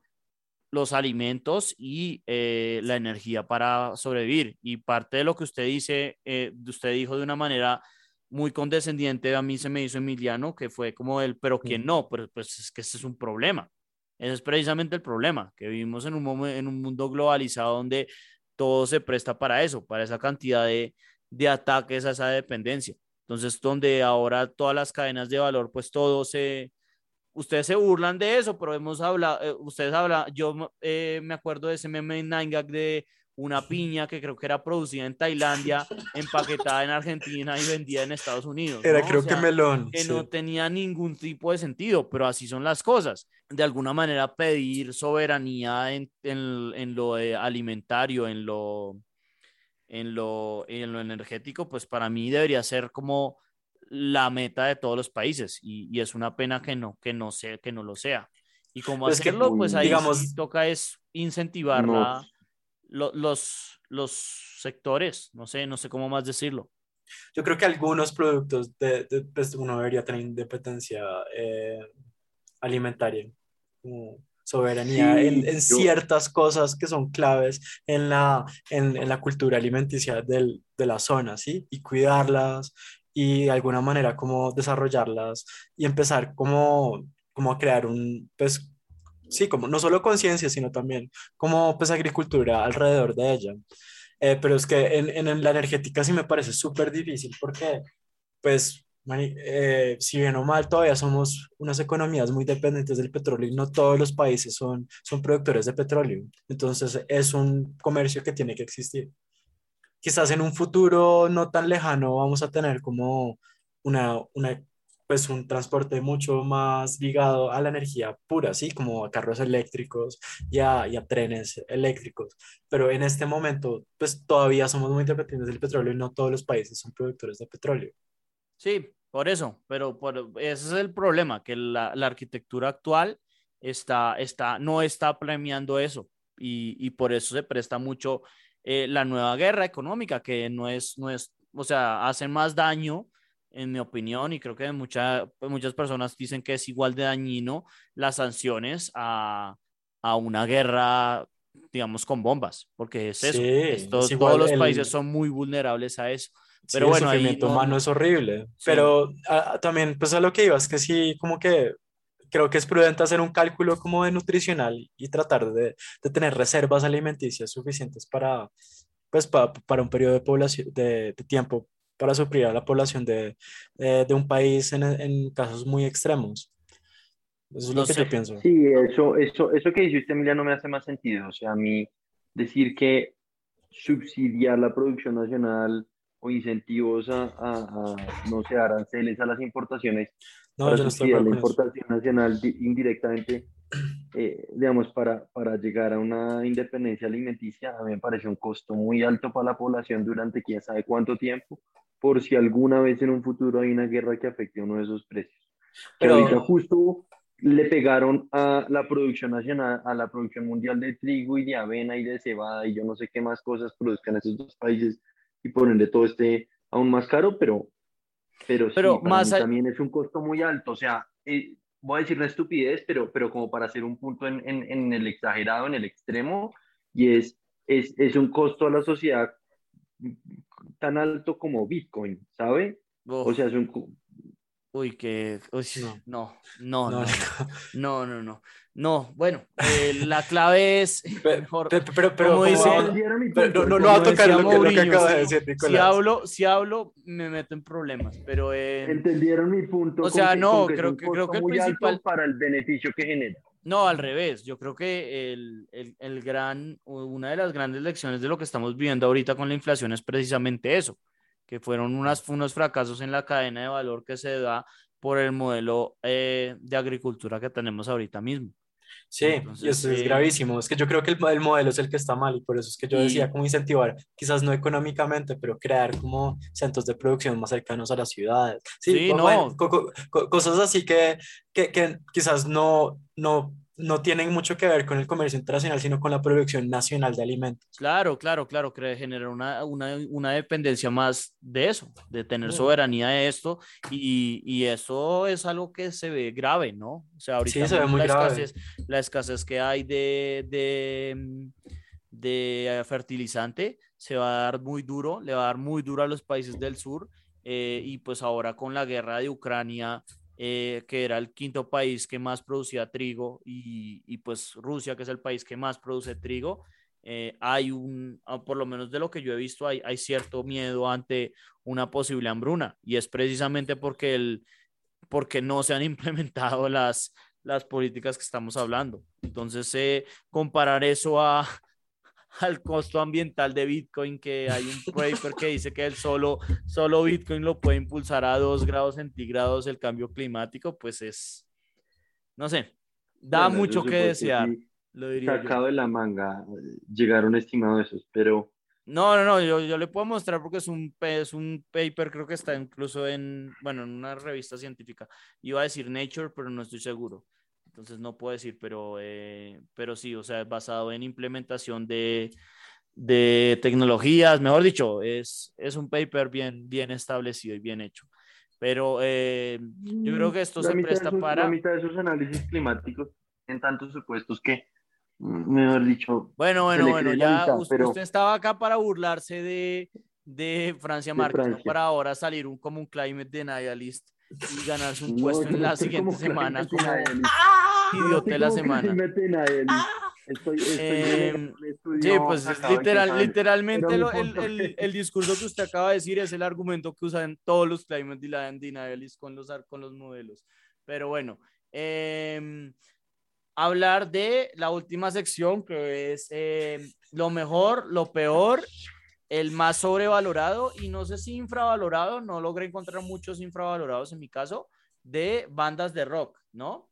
[SPEAKER 3] los alimentos y eh, la energía para sobrevivir. Y parte de lo que usted dice, eh, usted dijo de una manera muy condescendiente, a mí se me hizo Emiliano, que fue como el, pero ¿quién no? Pero pues es que ese es un problema. Ese es precisamente el problema, que vivimos en un, en un mundo globalizado donde todo se presta para eso, para esa cantidad de, de ataques a esa dependencia. Entonces, donde ahora todas las cadenas de valor, pues todo se, ustedes se burlan de eso, pero hemos hablado, eh, ustedes hablan, yo eh, me acuerdo de ese meme en 9gag de una piña que creo que era producida en Tailandia, empaquetada en Argentina y vendida en Estados Unidos.
[SPEAKER 4] Era
[SPEAKER 3] ¿no? O
[SPEAKER 4] creo
[SPEAKER 3] sea,
[SPEAKER 4] que melón.
[SPEAKER 3] que
[SPEAKER 4] sí.
[SPEAKER 3] no tenía ningún tipo de sentido, pero así son las cosas. De alguna manera pedir soberanía en, en, en lo de alimentario, en lo, en, lo, en lo energético, pues para mí debería ser como la meta de todos los países y, y es una pena que no, que no sea, que no lo sea. Y cómo
[SPEAKER 4] Pues que,
[SPEAKER 3] hacerlo, pues ahí
[SPEAKER 4] digamos-
[SPEAKER 3] sí toca es incentivar
[SPEAKER 2] No.
[SPEAKER 3] la- lo- los, los sectores, no sé, no sé cómo más decirlo.
[SPEAKER 4] Yo creo que algunos productos de, de- pues uno debería tener independencia eh, alimentaria, como soberanía
[SPEAKER 2] Sí,
[SPEAKER 4] en, en
[SPEAKER 2] yo-
[SPEAKER 4] ciertas cosas que son claves en la, en, en la cultura alimenticia del- de la zona, ¿sí? Y cuidarlas y de alguna manera como desarrollarlas y empezar como, como a crear un, pues, sí, como no solo conciencia, sino también como pues agricultura alrededor de ella. Eh, pero es que en, en la energética sí me parece súper difícil porque, pues, eh, si bien o mal, todavía somos unas economías muy dependientes del petróleo y no todos los países son, son productores de petróleo. Entonces es un comercio que tiene que existir. Quizás en un futuro no tan lejano vamos a tener como una, una, pues un transporte mucho más ligado a la energía pura, ¿sí? Como a carros eléctricos y a, y a trenes eléctricos. Pero en este momento, pues todavía somos muy dependientes del petróleo y no todos los países son productores de petróleo.
[SPEAKER 3] Sí, por eso, pero por, ese es el problema, que la, la arquitectura actual está, está, no está premiando eso y, y por eso se presta mucho eh, la nueva guerra económica, que no es, no es, o sea, hace más daño, en mi opinión, y creo que mucha, muchas personas dicen que es igual de dañino las sanciones a, a una guerra, digamos, con bombas, porque es eso,
[SPEAKER 4] Sí,
[SPEAKER 3] esto-
[SPEAKER 4] es
[SPEAKER 3] todos los
[SPEAKER 4] el-
[SPEAKER 3] países son muy vulnerables a eso.
[SPEAKER 4] Sí,
[SPEAKER 3] Pero
[SPEAKER 4] el
[SPEAKER 3] bueno, ahí
[SPEAKER 4] sufrimiento
[SPEAKER 3] no-
[SPEAKER 4] humano
[SPEAKER 3] no-
[SPEAKER 4] es horrible.
[SPEAKER 3] Sí.
[SPEAKER 4] Pero ah, también, pues a lo que iba, es que sí, como que creo que es prudente hacer un cálculo como de nutricional y tratar de, de tener reservas alimenticias suficientes para, pues, pa- para un periodo de, población, de, de tiempo para suplir a la población de, de, de un país en, en casos muy extremos. Eso es
[SPEAKER 3] No
[SPEAKER 4] lo que
[SPEAKER 3] sé.
[SPEAKER 4] yo pienso.
[SPEAKER 2] Sí, eso, eso, eso que dice usted, Emiliano, me hace más sentido. O sea, a mí decir que subsidiar la producción nacional o incentivos a, a- a, no sé, aranceles a las importaciones
[SPEAKER 4] No,
[SPEAKER 2] para
[SPEAKER 4] yo no estoy
[SPEAKER 2] la importación nacional di- indirectamente, eh, digamos, para, para llegar a una independencia alimenticia, a mí me parece un costo muy alto para la población durante quién sabe cuánto tiempo, por si alguna vez en un futuro hay una guerra que afecte uno de esos precios. Que
[SPEAKER 4] Pero-
[SPEAKER 2] ahorita justo le pegaron a la producción nacional, a la producción mundial de trigo y de avena y de cebada y yo no sé qué más cosas produzcan esos dos países y ponen de todo este aún más caro, pero, pero,
[SPEAKER 3] Pero
[SPEAKER 2] sí,
[SPEAKER 3] más a-
[SPEAKER 2] también es un costo muy alto. O sea, eh, voy a decir una estupidez, pero, pero como para hacer un punto en, en, en el exagerado, en el extremo, y es, es, es un costo a la sociedad tan alto como Bitcoin, ¿sabe? O sea, es un...
[SPEAKER 3] uy, que, uy,
[SPEAKER 4] No.
[SPEAKER 3] no, no, no,
[SPEAKER 4] No,
[SPEAKER 3] no,
[SPEAKER 4] no.
[SPEAKER 3] no, no, no, no, bueno, eh, la clave es (laughs) mejor,
[SPEAKER 4] pe- Pero, pero,
[SPEAKER 3] Como dice-
[SPEAKER 4] vamos-
[SPEAKER 2] ¿Entendieron mi
[SPEAKER 4] pero no, no, va a tocar lo que, lo que acaba de
[SPEAKER 3] si-
[SPEAKER 4] decir
[SPEAKER 3] si
[SPEAKER 4] Nicolás.
[SPEAKER 3] hablo, si hablo, me meto en problemas, pero eh,
[SPEAKER 2] ¿Entendieron mi punto?
[SPEAKER 3] O sea,
[SPEAKER 2] que-
[SPEAKER 3] no,
[SPEAKER 2] que
[SPEAKER 3] creo que- creo que el principal-
[SPEAKER 2] para el beneficio que genera.
[SPEAKER 3] No, al revés, yo creo que el, el, el gran, una de las grandes lecciones de lo que estamos viviendo ahorita con la inflación es precisamente eso, que fueron unas, unos fracasos en la cadena de valor que se da por el modelo eh, de agricultura que tenemos ahorita mismo.
[SPEAKER 4] Sí,
[SPEAKER 3] Entonces,
[SPEAKER 4] y eso es
[SPEAKER 3] eh,
[SPEAKER 4] gravísimo. Es que yo creo que el, el modelo es el que está mal y por eso es que yo
[SPEAKER 3] Y-
[SPEAKER 4] decía como incentivar, quizás no económicamente, pero crear como centros de producción más cercanos a las ciudades. Sí,
[SPEAKER 3] Sí, no.
[SPEAKER 4] co- co- cosas así que, que, que quizás no, no, no tienen mucho que ver con el comercio internacional, sino con la producción nacional de alimentos.
[SPEAKER 3] Claro, claro, claro, que generar una, una, una dependencia más de eso, de tener
[SPEAKER 4] Mm.
[SPEAKER 3] soberanía de esto, y, y eso es algo que se ve grave, ¿no? O sea, ahorita
[SPEAKER 4] Sí, se ve muy
[SPEAKER 3] la
[SPEAKER 4] grave.
[SPEAKER 3] escasez, la escasez que hay de, de, de fertilizante se va a dar muy duro, le va a dar muy duro a los países del sur, eh, y pues ahora con la guerra de Ucrania, eh, que era el quinto país que más producía trigo, y, y pues Rusia, que es el país que más produce trigo, eh, hay un, ah, por lo menos de lo que yo he visto, hay, hay cierto miedo ante una posible hambruna y es precisamente porque, el, porque no se han (laughs) implementado las, las políticas que estamos hablando. Entonces, eh, comparar eso a, al costo ambiental de Bitcoin, que hay un paper que dice que el solo, solo Bitcoin lo puede impulsar a 2 grados centígrados el cambio climático, pues es, no sé, da
[SPEAKER 2] Bueno,
[SPEAKER 3] mucho que desear,
[SPEAKER 2] sí,
[SPEAKER 3] lo diría yo.
[SPEAKER 2] Sacado de la manga, llegaron estimados esos, pero
[SPEAKER 3] No, no, no, yo, yo le puedo mostrar porque es un, es un paper, creo que está incluso en, bueno, en una revista científica. Iba a decir Nature, pero no estoy seguro. Entonces no puedo decir, pero, eh, pero sí, o sea, es basado en implementación de, de tecnologías, mejor dicho, es, es un paper bien, bien establecido y bien hecho. Pero eh, yo creo que esto
[SPEAKER 2] la
[SPEAKER 3] se presta
[SPEAKER 2] esos-
[SPEAKER 3] para...
[SPEAKER 2] La mitad de esos análisis climáticos en tantos supuestos que, mm, mejor dicho,
[SPEAKER 3] Bueno, bueno, bueno, ya
[SPEAKER 2] mitad,
[SPEAKER 3] us-
[SPEAKER 2] pero-
[SPEAKER 3] usted estaba acá para burlarse de, de Francia
[SPEAKER 2] De
[SPEAKER 3] Márquez, no para ahora salir un, como un climate denialist y ganarse un
[SPEAKER 2] No,
[SPEAKER 3] puesto
[SPEAKER 2] yo
[SPEAKER 3] en
[SPEAKER 2] no
[SPEAKER 3] la siguiente semana como
[SPEAKER 2] denialist.
[SPEAKER 3] Idiota de la semana.
[SPEAKER 2] denialist. Estoy, estoy
[SPEAKER 3] Eh, Sí, pues literal, literalmente lo- el, el- el discurso que usted acaba de decir es el argumento que usan todos los climate y la denialis con los, con los modelos. Pero bueno, em, hablar de la última sección que es em, lo mejor, lo peor, el más sobrevalorado y no sé si infravalorado, no logré encontrar muchos infravalorados en mi caso, de bandas de rock, ¿no?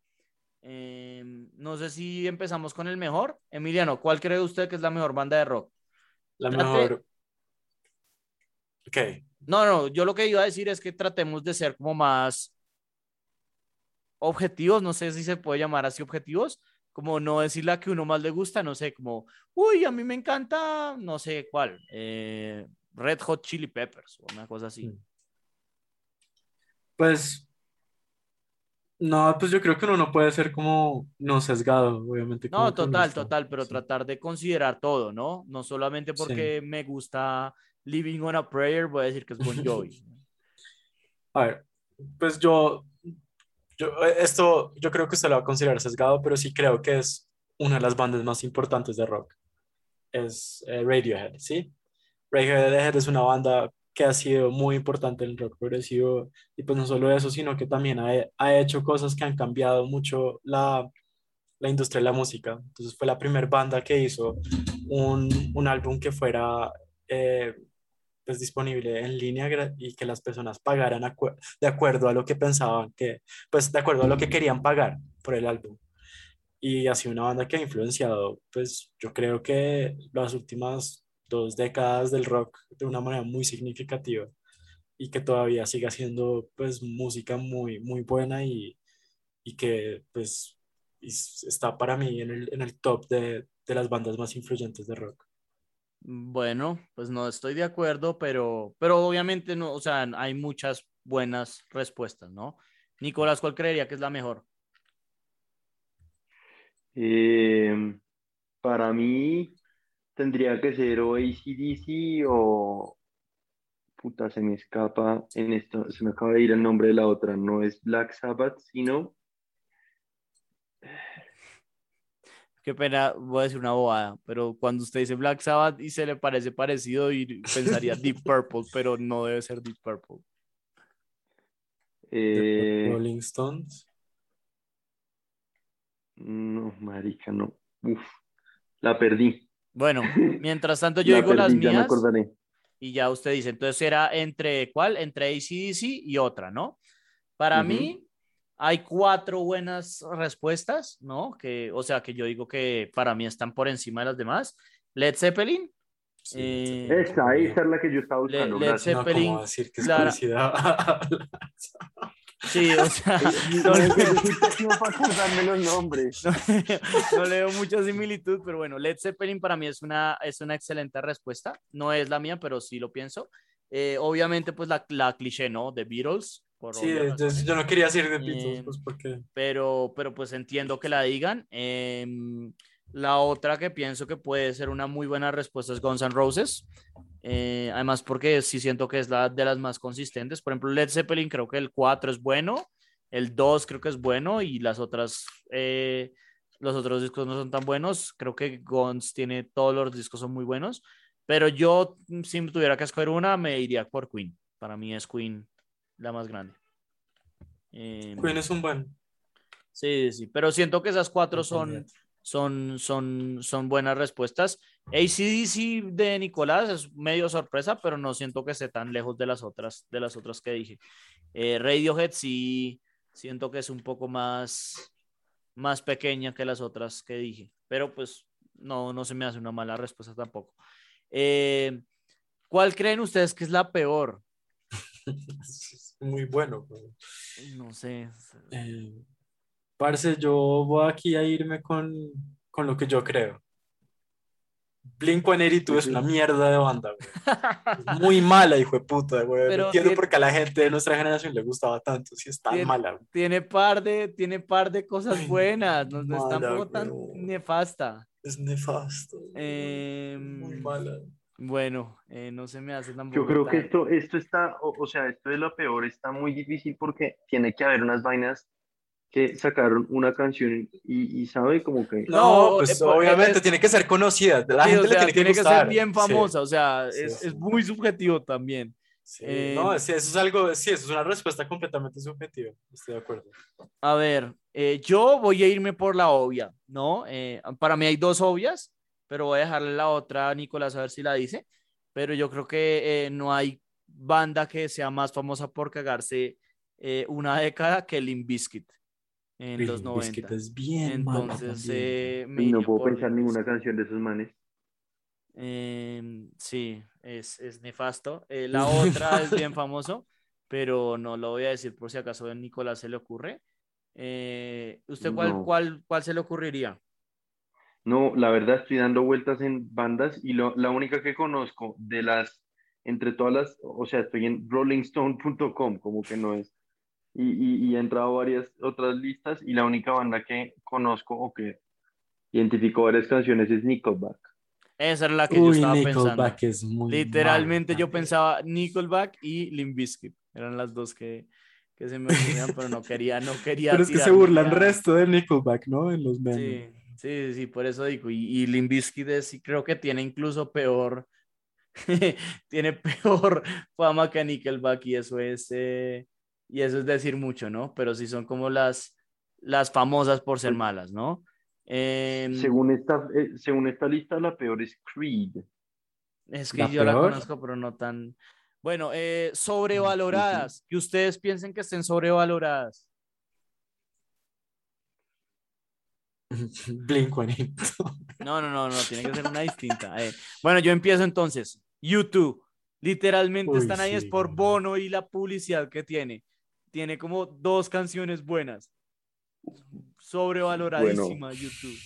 [SPEAKER 3] Em, no sé si empezamos con el mejor. Emiliano, ¿cuál cree usted que es la mejor banda de rock?
[SPEAKER 4] La
[SPEAKER 3] Trate-
[SPEAKER 4] mejor. Ok,
[SPEAKER 3] No, no, yo lo que iba a decir es que tratemos de ser como más objetivos, no sé si se puede llamar así objetivos, como no decir la que uno más le gusta, no sé, como, uy, a mí me encanta, no sé cuál, eh, Red Hot Chili Peppers o una cosa así.
[SPEAKER 4] Mm. pues. No, pues yo creo que uno no puede ser como no sesgado, obviamente.
[SPEAKER 3] No, total, total, pero
[SPEAKER 4] sí.
[SPEAKER 3] tratar de considerar todo, ¿no? No solamente porque me gusta Living on a Prayer, voy a decir que es Bon Jovi. (laughs)
[SPEAKER 4] A ver, pues yo, yo, eh, esto yo creo que usted lo va a considerar sesgado, pero sí creo que es una de las bandas más importantes de rock. Es eh, Radiohead, ¿sí? Radiohead es una banda que ha sido muy importante en el rock progresivo y pues no solo eso, sino que también ha, ha hecho cosas que han cambiado mucho la, la industria de la música. Entonces fue la primera banda que hizo un, un álbum que fuera eh, pues disponible en línea y que las personas pagaran de acuerdo a lo que pensaban que, pues de acuerdo a lo que querían pagar por el álbum. Y ha sido una banda que ha influenciado, pues yo creo que las últimas dos décadas del rock de una manera muy significativa y que todavía sigue haciendo pues música muy, muy buena y, y que pues es- está para mí en el, en el top de, de las bandas más influyentes de rock.
[SPEAKER 3] Bueno, pues no estoy de acuerdo, pero, pero obviamente no, o sea, hay muchas buenas respuestas, ¿no? Nicolás, ¿cuál creería que es la mejor?
[SPEAKER 2] Eh, para mí tendría que ser o AC/DC o... Puta, se me escapa en esto, se me acaba de ir el nombre de la otra. No es Black Sabbath, sino...
[SPEAKER 3] Qué pena, voy a decir una bobada, pero cuando usted dice Black Sabbath y se le parece parecido y pensaría Deep Purple, pero no debe ser Deep Purple.
[SPEAKER 2] eh,
[SPEAKER 4] Rolling Stones.
[SPEAKER 2] no, marica, no. Uf, la perdí.
[SPEAKER 3] Bueno, (laughs) mientras tanto yo
[SPEAKER 2] La
[SPEAKER 3] digo las
[SPEAKER 2] me
[SPEAKER 3] mías y ya usted dice, entonces era entre cuál? Entre ACDC y otra, ¿no? Para mí hay cuatro buenas respuestas, ¿no? Que, o sea, que yo digo que para mí están por encima de las demás. Led Zeppelin,
[SPEAKER 4] Sí,
[SPEAKER 3] Eh,
[SPEAKER 2] Esa, esa es la que yo estaba buscando.
[SPEAKER 3] Led.
[SPEAKER 4] No,
[SPEAKER 3] Zeppelin,
[SPEAKER 4] ¿cómo decir que es
[SPEAKER 3] Clara-
[SPEAKER 4] parecida?
[SPEAKER 3] sí, o sea, (laughs)
[SPEAKER 2] No,
[SPEAKER 3] no,
[SPEAKER 2] nombres. (laughs)
[SPEAKER 3] no, no le veo mucha similitud, pero bueno, Led Zeppelin para mí es una, es una excelente respuesta. No es la mía, pero sí lo pienso. Eh, obviamente, pues la, la cliché, ¿no? De Beatles. Por
[SPEAKER 4] Sí, yo, yo no quería decir de
[SPEAKER 3] Eh,
[SPEAKER 4] Beatles, pues porque
[SPEAKER 3] pero, pero pues entiendo que la digan. Em, la otra que pienso que puede ser una muy buena respuesta es Guns N' Roses. Eh, además, porque sí siento que es la de las más consistentes. Por ejemplo, Led Zeppelin creo que el 4 es bueno, el 2 creo que es bueno y las otras, eh, los otros discos no son tan buenos. Creo que Guns tiene todos los discos son muy buenos. Pero yo, mm, si tuviera que escoger una, me iría por Queen. Para mí es Queen la más grande. Em,
[SPEAKER 4] Queen es un buen.
[SPEAKER 3] Sí, sí, pero siento que esas cuatro son. Son, son, son buenas respuestas. ACDC de Nicolás es medio sorpresa, pero no siento que esté tan lejos de las otras, de las otras que dije. Eh, Radiohead sí siento que es un poco más, más pequeña que las otras que dije, pero pues no, no se me hace una mala respuesta tampoco. Eh, ¿Cuál creen ustedes que es la peor? (laughs)
[SPEAKER 4] Es muy bueno.
[SPEAKER 3] No sé.
[SPEAKER 4] Eh, parce, yo voy aquí a irme con, con lo que yo creo. Blink-182 es una mierda de banda, güey. Es (laughs) muy mala, hijo de puta, güey.
[SPEAKER 3] Pero
[SPEAKER 4] no entiendo
[SPEAKER 3] tiene-
[SPEAKER 4] por qué a la gente de nuestra generación le gustaba tanto, si es tan
[SPEAKER 3] Tiene-
[SPEAKER 4] mala. güey.
[SPEAKER 3] tiene par de, tiene par de cosas buenas, no, no es tampoco tan nefasta.
[SPEAKER 4] Es nefasto.
[SPEAKER 3] Em,
[SPEAKER 4] Muy mala.
[SPEAKER 3] Bueno, eh, no se me hace tampoco
[SPEAKER 2] Yo creo que
[SPEAKER 3] tan-
[SPEAKER 2] esto, esto está, o, o sea, esto es lo peor, está muy difícil porque tiene que haber unas vainas que sacaron una canción y, y sabe como que...
[SPEAKER 4] No,
[SPEAKER 3] No,
[SPEAKER 4] pues
[SPEAKER 3] eh, pues,
[SPEAKER 4] obviamente
[SPEAKER 3] es-
[SPEAKER 4] tiene que ser conocida. La
[SPEAKER 3] Sí,
[SPEAKER 4] gente
[SPEAKER 3] o sea,
[SPEAKER 4] le tiene que
[SPEAKER 3] tiene que,
[SPEAKER 4] gustar.
[SPEAKER 3] ser bien
[SPEAKER 4] Sí,
[SPEAKER 3] famosa, o sea,
[SPEAKER 4] Sí,
[SPEAKER 3] es,
[SPEAKER 4] sí.
[SPEAKER 3] es muy subjetivo también.
[SPEAKER 4] sí.
[SPEAKER 3] Eh,
[SPEAKER 4] No, sí, eso es algo, sí, eso es una respuesta completamente subjetiva. Estoy de acuerdo.
[SPEAKER 3] A ver, eh, yo voy a irme por la obvia, ¿no? Eh, para mí hay dos obvias, pero voy a dejarle la otra a Nicolás a ver si la dice. Pero yo creo que eh, no hay banda que sea más famosa por cagarse eh, una década que Limp Bizkit en los
[SPEAKER 4] Limp Bizkit
[SPEAKER 3] 90.
[SPEAKER 4] es bien
[SPEAKER 3] Entonces, eh, me
[SPEAKER 2] Y no puedo pensar ninguna canción de esos manes.
[SPEAKER 3] Em, sí, es, es nefasto. Eh, la (laughs) otra es bien famoso, pero no lo voy a decir por si acaso a Nicolás se le ocurre. Eh, ¿usted cuál,
[SPEAKER 2] No.
[SPEAKER 3] cuál, cuál se le ocurriría?
[SPEAKER 2] No, la verdad estoy dando vueltas en bandas y lo- la única que conozco de las, entre todas las, o sea, estoy en rollingstone.com, como que no es, y, y, y he entrado a varias otras listas y la única banda que conozco o que identificó varias canciones es Nickelback.
[SPEAKER 3] Esa era la que yo
[SPEAKER 4] Uy,
[SPEAKER 3] estaba pensando.
[SPEAKER 4] Nickelback es muy
[SPEAKER 3] Literalmente
[SPEAKER 4] mala
[SPEAKER 3] yo pensaba Nickelback y Limp Bizkit. Eran las dos que, que se me ocurrían, pero no quería, no quería.
[SPEAKER 4] Pero es que se burlan
[SPEAKER 3] ya.
[SPEAKER 4] resto de Nickelback, ¿no? En los memes.
[SPEAKER 3] Sí, sí, sí, por eso digo. Y, y Limp Bizkit es- creo que tiene incluso peor, (laughs) tiene peor fama que Nickelback y eso es, eh, y eso es decir mucho, ¿no? Pero sí son como las, las famosas por ser malas, ¿no? Em,
[SPEAKER 2] Según esta, eh, según esta lista, la peor es Creed.
[SPEAKER 3] Es que
[SPEAKER 4] ¿La
[SPEAKER 3] yo la conozco, pero no tan. Bueno, eh, sobrevaloradas. Que ustedes piensen que estén sobrevaloradas. (laughs)
[SPEAKER 4] Blink 182.
[SPEAKER 3] No, no, no, no, tiene que ser una distinta. Eh, bueno, yo empiezo entonces. YouTube. Literalmente
[SPEAKER 4] Uy,
[SPEAKER 3] están ahí es por. Bono y la publicidad que tiene. Tiene como dos canciones buenas. Sobrevaloradísima YouTube.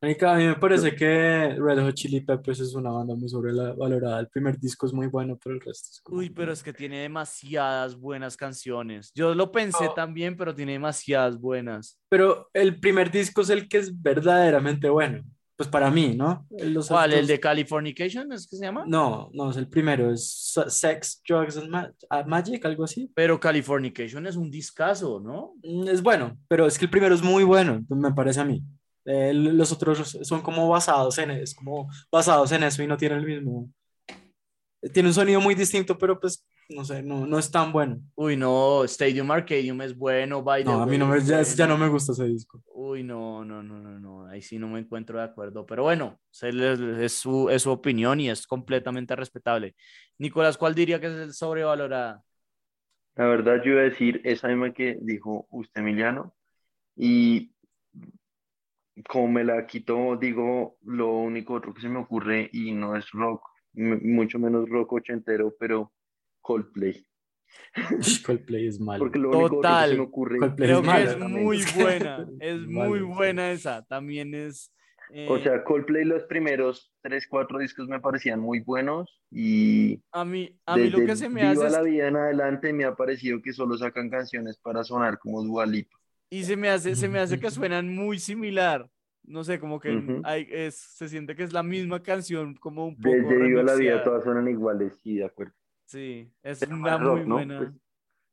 [SPEAKER 4] Marica, A mí me parece que Red Hot Chili Peppers es una banda muy sobrevalorada. El primer disco es muy bueno, pero el resto es como-
[SPEAKER 3] Uy, pero es que tiene demasiadas buenas canciones. Yo lo pensé también, pero tiene demasiadas buenas.
[SPEAKER 4] Pero el primer disco es el que es verdaderamente bueno. Pues para mí, ¿no? Los
[SPEAKER 3] ¿Cuál? ¿El de Californication? ¿Es que se llama?
[SPEAKER 4] No, no, es el primero. Es Sex, Drugs and Ma- ah, Magic, algo así.
[SPEAKER 3] Pero Californication es un discazo, ¿no?
[SPEAKER 4] Mm, Es bueno, pero es que el primero es muy bueno, me parece a mí. Eh, los otros son como basados en es como basados en eso y no tienen el mismo. Tiene un sonido muy distinto, pero pues no sé, no, no es tan bueno.
[SPEAKER 3] Uy, no, Stadium Arcadium es bueno, By the
[SPEAKER 4] No, a mí no me, ya, ya no me gusta ese disco.
[SPEAKER 3] Uy, no, no, no, no, no, ahí sí no me encuentro de acuerdo, pero bueno, es su, es su opinión y es completamente respetable. Nicolás, ¿cuál diría que es el sobrevalorada?
[SPEAKER 2] La verdad, yo iba a decir esa misma que dijo usted, Emiliano, y como me la quitó, digo lo único otro que se me ocurre, y no es rock, mucho menos rock ochentero, pero Coldplay.
[SPEAKER 4] Coldplay es (laughs) malo.
[SPEAKER 2] Porque lo único que
[SPEAKER 3] Total.
[SPEAKER 2] se me ocurre.
[SPEAKER 4] Coldplay
[SPEAKER 3] Creo
[SPEAKER 4] es
[SPEAKER 3] que
[SPEAKER 4] mala
[SPEAKER 3] es
[SPEAKER 2] exactamente.
[SPEAKER 3] muy (laughs) buena, es muy
[SPEAKER 4] malo, sí.
[SPEAKER 3] buena esa, también es... eh,
[SPEAKER 2] O sea, Coldplay los primeros tres, cuatro discos me parecían muy buenos y
[SPEAKER 3] a mí, a mí lo que se me
[SPEAKER 2] Viva
[SPEAKER 3] hace es
[SPEAKER 2] la vida en adelante me ha parecido que solo sacan canciones para sonar como Dua Lipa.
[SPEAKER 3] Y se me hace, se me hace que (laughs) suenan muy similar. No sé, como que
[SPEAKER 2] Ujú.
[SPEAKER 3] hay, es, se siente que es la misma canción, como un poco
[SPEAKER 2] Desde Viva la vida todas suenan iguales, sí, de acuerdo.
[SPEAKER 3] Sí, es
[SPEAKER 2] Pero
[SPEAKER 3] una
[SPEAKER 2] rock,
[SPEAKER 3] muy
[SPEAKER 2] ¿no?
[SPEAKER 3] buena.
[SPEAKER 2] Pues-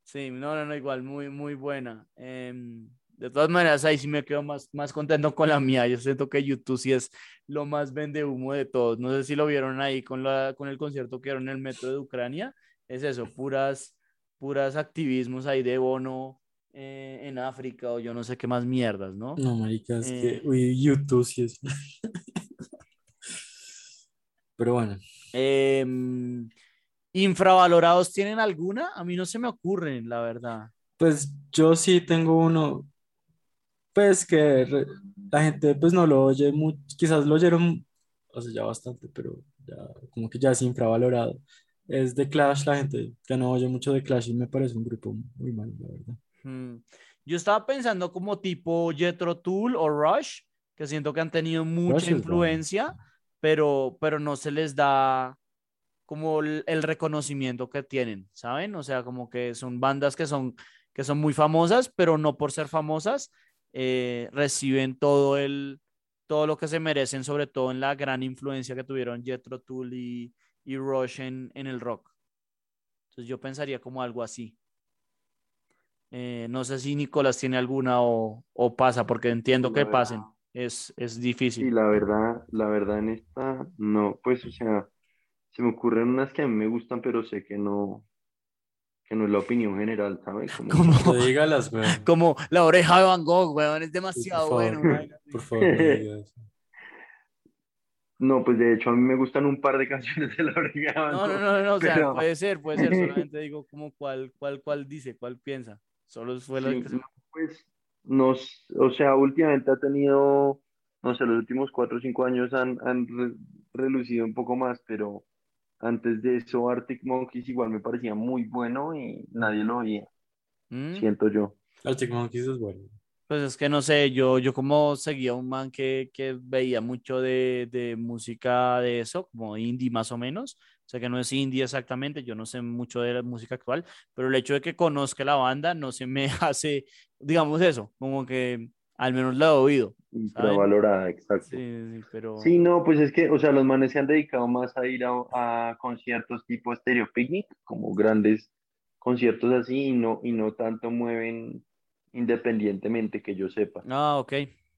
[SPEAKER 3] Sí, no, no, no, igual, muy, muy buena. Em, de todas maneras, ahí sí me quedo más, más contento con la mía. Yo siento que YouTube sí es lo más vende humo de todos. No sé si lo vieron ahí con, la, con el concierto que dieron en el metro de Ucrania. Es eso, puras, puras activismos ahí de bono eh, en África o yo no sé qué más mierdas, ¿no?
[SPEAKER 4] No, marica, es
[SPEAKER 3] Eh.
[SPEAKER 4] que uy, YouTube sí es. (laughs) Pero bueno,
[SPEAKER 3] Em, ¿infravalorados tienen alguna? A mí no se me ocurren, la verdad.
[SPEAKER 4] pues yo sí tengo uno, pues que re- la gente pues no lo oye mucho, quizás lo oyeron, o sea, ya bastante, pero ya como que ya es infravalorado. Es de Clash, la gente ya no oye mucho de Clash y me parece un grupo muy malo, la verdad.
[SPEAKER 3] Mm, Yo estaba pensando como tipo Jethro Tull o Rush, que siento que han tenido mucha
[SPEAKER 4] Rush
[SPEAKER 3] influencia, pero, pero no se les da como el, el reconocimiento que tienen, ¿saben? O sea, como que son bandas que son, que son muy famosas, pero no por ser famosas, eh, reciben todo el, todo lo que se merecen, sobre todo en la gran influencia que tuvieron Jethro Tull y, y Rush en, en el rock. Entonces yo pensaría como algo así. Eh, no sé si Nicolás tiene alguna o, o pasa, porque entiendo
[SPEAKER 2] La
[SPEAKER 3] que
[SPEAKER 2] verdad.
[SPEAKER 3] pasen. Es, es
[SPEAKER 2] Sí,
[SPEAKER 3] difícil.
[SPEAKER 2] la verdad, la verdad en esta, no, pues, o sea, se me ocurren unas que a mí me gustan, pero sé que no, que no es la opinión general, ¿sabes? Como, (laughs)
[SPEAKER 3] Como,
[SPEAKER 4] No dígalas, weón.
[SPEAKER 3] como la oreja de Van Gogh, weón, es demasiado
[SPEAKER 4] por
[SPEAKER 3] bueno.
[SPEAKER 4] favor, por favor, no
[SPEAKER 2] no, pues de hecho a mí me gustan un par de canciones de la Oreja de Van
[SPEAKER 3] No, no,
[SPEAKER 2] Gogh,
[SPEAKER 3] no, no, o sea, puede ser, puede ser, (laughs) solamente digo como cuál, cuál, cuál dice, cuál piensa. Solo fue lo
[SPEAKER 2] Sí,
[SPEAKER 3] que se-
[SPEAKER 2] no, pues, nos, o sea, últimamente ha tenido, no sé, los últimos cuatro o cinco años han, han re- relucido un poco más, pero antes de eso Arctic Monkeys igual me parecía muy bueno y nadie lo oía,
[SPEAKER 3] ¿Mm?
[SPEAKER 2] siento yo.
[SPEAKER 4] Arctic Monkeys es bueno.
[SPEAKER 3] Pues es que no sé, yo, yo como seguía un man que, que veía mucho de, de música de eso, como indie más o menos. O sea que no es indie exactamente, yo no sé mucho de la música actual, pero el hecho de que conozca la banda no se me (laughs) hace, digamos eso, como que al menos la he oído.
[SPEAKER 2] Infravalorada, exacto.
[SPEAKER 3] Sí, sí, pero...
[SPEAKER 2] Sí, no, pues es que, o sea, los manes se han dedicado más a ir a, a conciertos tipo Stereo Picnic, como grandes conciertos así, y no, y no tanto mueven independientemente que yo sepa.
[SPEAKER 3] Ah, ok.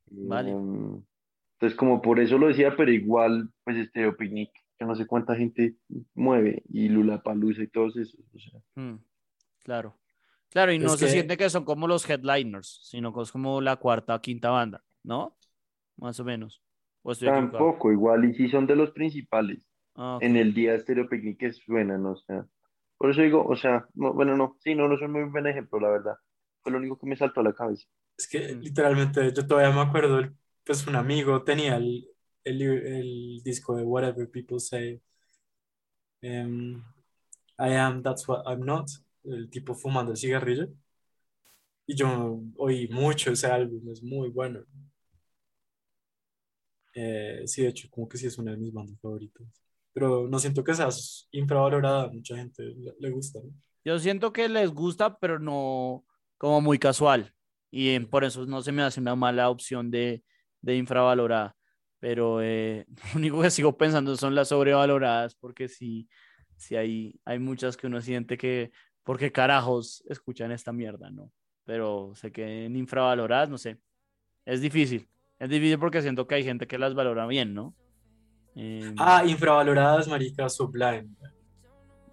[SPEAKER 3] Vale.
[SPEAKER 2] Em, entonces, como por eso lo decía, pero igual, pues Stereo Picnic, que no sé cuánta gente mueve, y Lollapalooza y todos esos, o sea.
[SPEAKER 3] Mm, claro. Claro, y no
[SPEAKER 4] Es
[SPEAKER 3] se
[SPEAKER 4] que-
[SPEAKER 3] siente que son como los headliners, sino que es como la cuarta o quinta banda, ¿no? Más o menos. ¿O estoy equivocado?
[SPEAKER 2] Tampoco, igual, y sí son de los principales.
[SPEAKER 3] Ah,
[SPEAKER 2] en el día de Stereo Picnic que suenan, o sea. Por eso digo, o sea, no, bueno, no, sí, no, no soy muy buen ejemplo, la verdad. Fue lo único que me saltó a la cabeza.
[SPEAKER 4] Es que literalmente yo todavía me acuerdo, pues un amigo tenía el, el, el disco de Whatever People Say. em, I am, that's what I'm not. El tipo fumando el cigarrillo. Y yo oí mucho ese álbum, es muy bueno. Eh, sí, de hecho, como que sí es una de mis bandas favoritas. Pero no siento que sea infravalorada, mucha gente le, le gusta, ¿no?
[SPEAKER 3] Yo siento que les gusta, pero no como muy casual. Y eh, por eso no se me hace una mala opción de, de infravalorada. Pero eh, (laughs) lo único que sigo pensando son las sobrevaloradas, porque sí, sí hay, hay muchas que uno siente que, ¿por qué carajos escuchan esta mierda? ¿no? Pero se queden infravaloradas, no sé. Es difícil. Es difícil porque siento que hay gente que las valora bien, ¿no? Eh,
[SPEAKER 4] Ah, infravaloradas, marica, Sublime.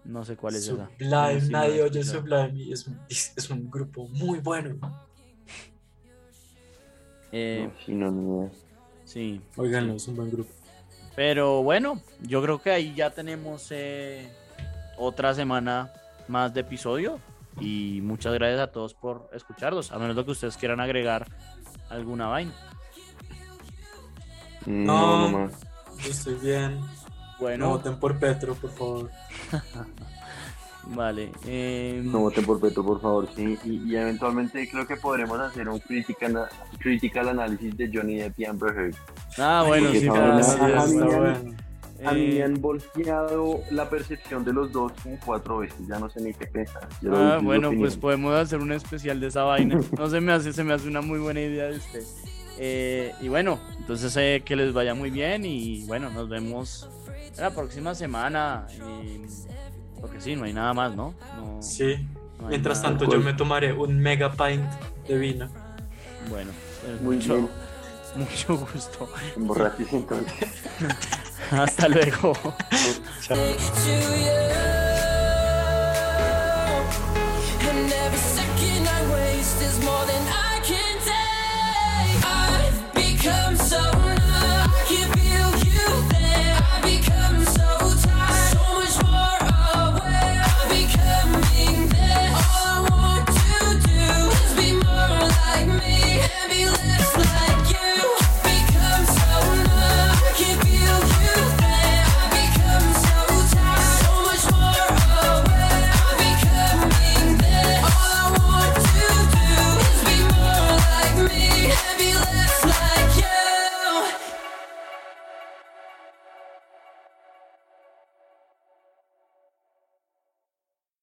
[SPEAKER 3] no sé cuál es esa.
[SPEAKER 4] Sublime,
[SPEAKER 3] sí,
[SPEAKER 4] nadie oye. Sublime y es, un- es, un grupo muy bueno. (laughs)
[SPEAKER 3] Eh,
[SPEAKER 2] No, sí, no, idea.
[SPEAKER 3] sí.
[SPEAKER 4] Óiganlo, es un buen grupo.
[SPEAKER 3] Pero bueno, yo creo que ahí ya tenemos eh, otra semana más de episodio. Y muchas gracias a todos por escucharlos. A menos de que ustedes quieran agregar alguna vaina.
[SPEAKER 2] No,
[SPEAKER 4] No.
[SPEAKER 2] no más.
[SPEAKER 4] Yo estoy bien. No
[SPEAKER 3] Bueno,
[SPEAKER 4] voten por Petro, por favor. (laughs)
[SPEAKER 3] vale. eh,
[SPEAKER 2] No voten por Petro, por favor, sí. Y, y eventualmente creo que podremos hacer un critical, critical análisis de Johnny Depp y Amber Heard.
[SPEAKER 3] Ah, bueno,
[SPEAKER 2] Porque
[SPEAKER 3] sí,
[SPEAKER 4] está
[SPEAKER 2] ya-
[SPEAKER 4] bueno.
[SPEAKER 2] A mí me
[SPEAKER 3] eh,
[SPEAKER 2] han volteado la percepción de los dos como cuatro veces, ya no sé ni qué pensar.
[SPEAKER 3] Ah, bueno, pues podemos hacer un especial de esa vaina. (laughs) No se me hace, se me hace una muy buena idea de usted. Eh, y bueno, entonces eh, que les vaya muy bien y bueno, nos vemos la próxima semana. Y, porque sí, no hay nada más, ¿no? No-
[SPEAKER 4] Sí.
[SPEAKER 3] no
[SPEAKER 4] Mientras
[SPEAKER 3] nada.
[SPEAKER 4] tanto, yo me tomaré un mega pint de vino.
[SPEAKER 3] Bueno, pues
[SPEAKER 2] Muy
[SPEAKER 3] mucho,
[SPEAKER 2] bien. (laughs)
[SPEAKER 3] mucho gusto.
[SPEAKER 2] Emborrachis (laughs) entonces. (laughs)
[SPEAKER 3] Hasta luego.
[SPEAKER 4] Chao.
[SPEAKER 1] more than I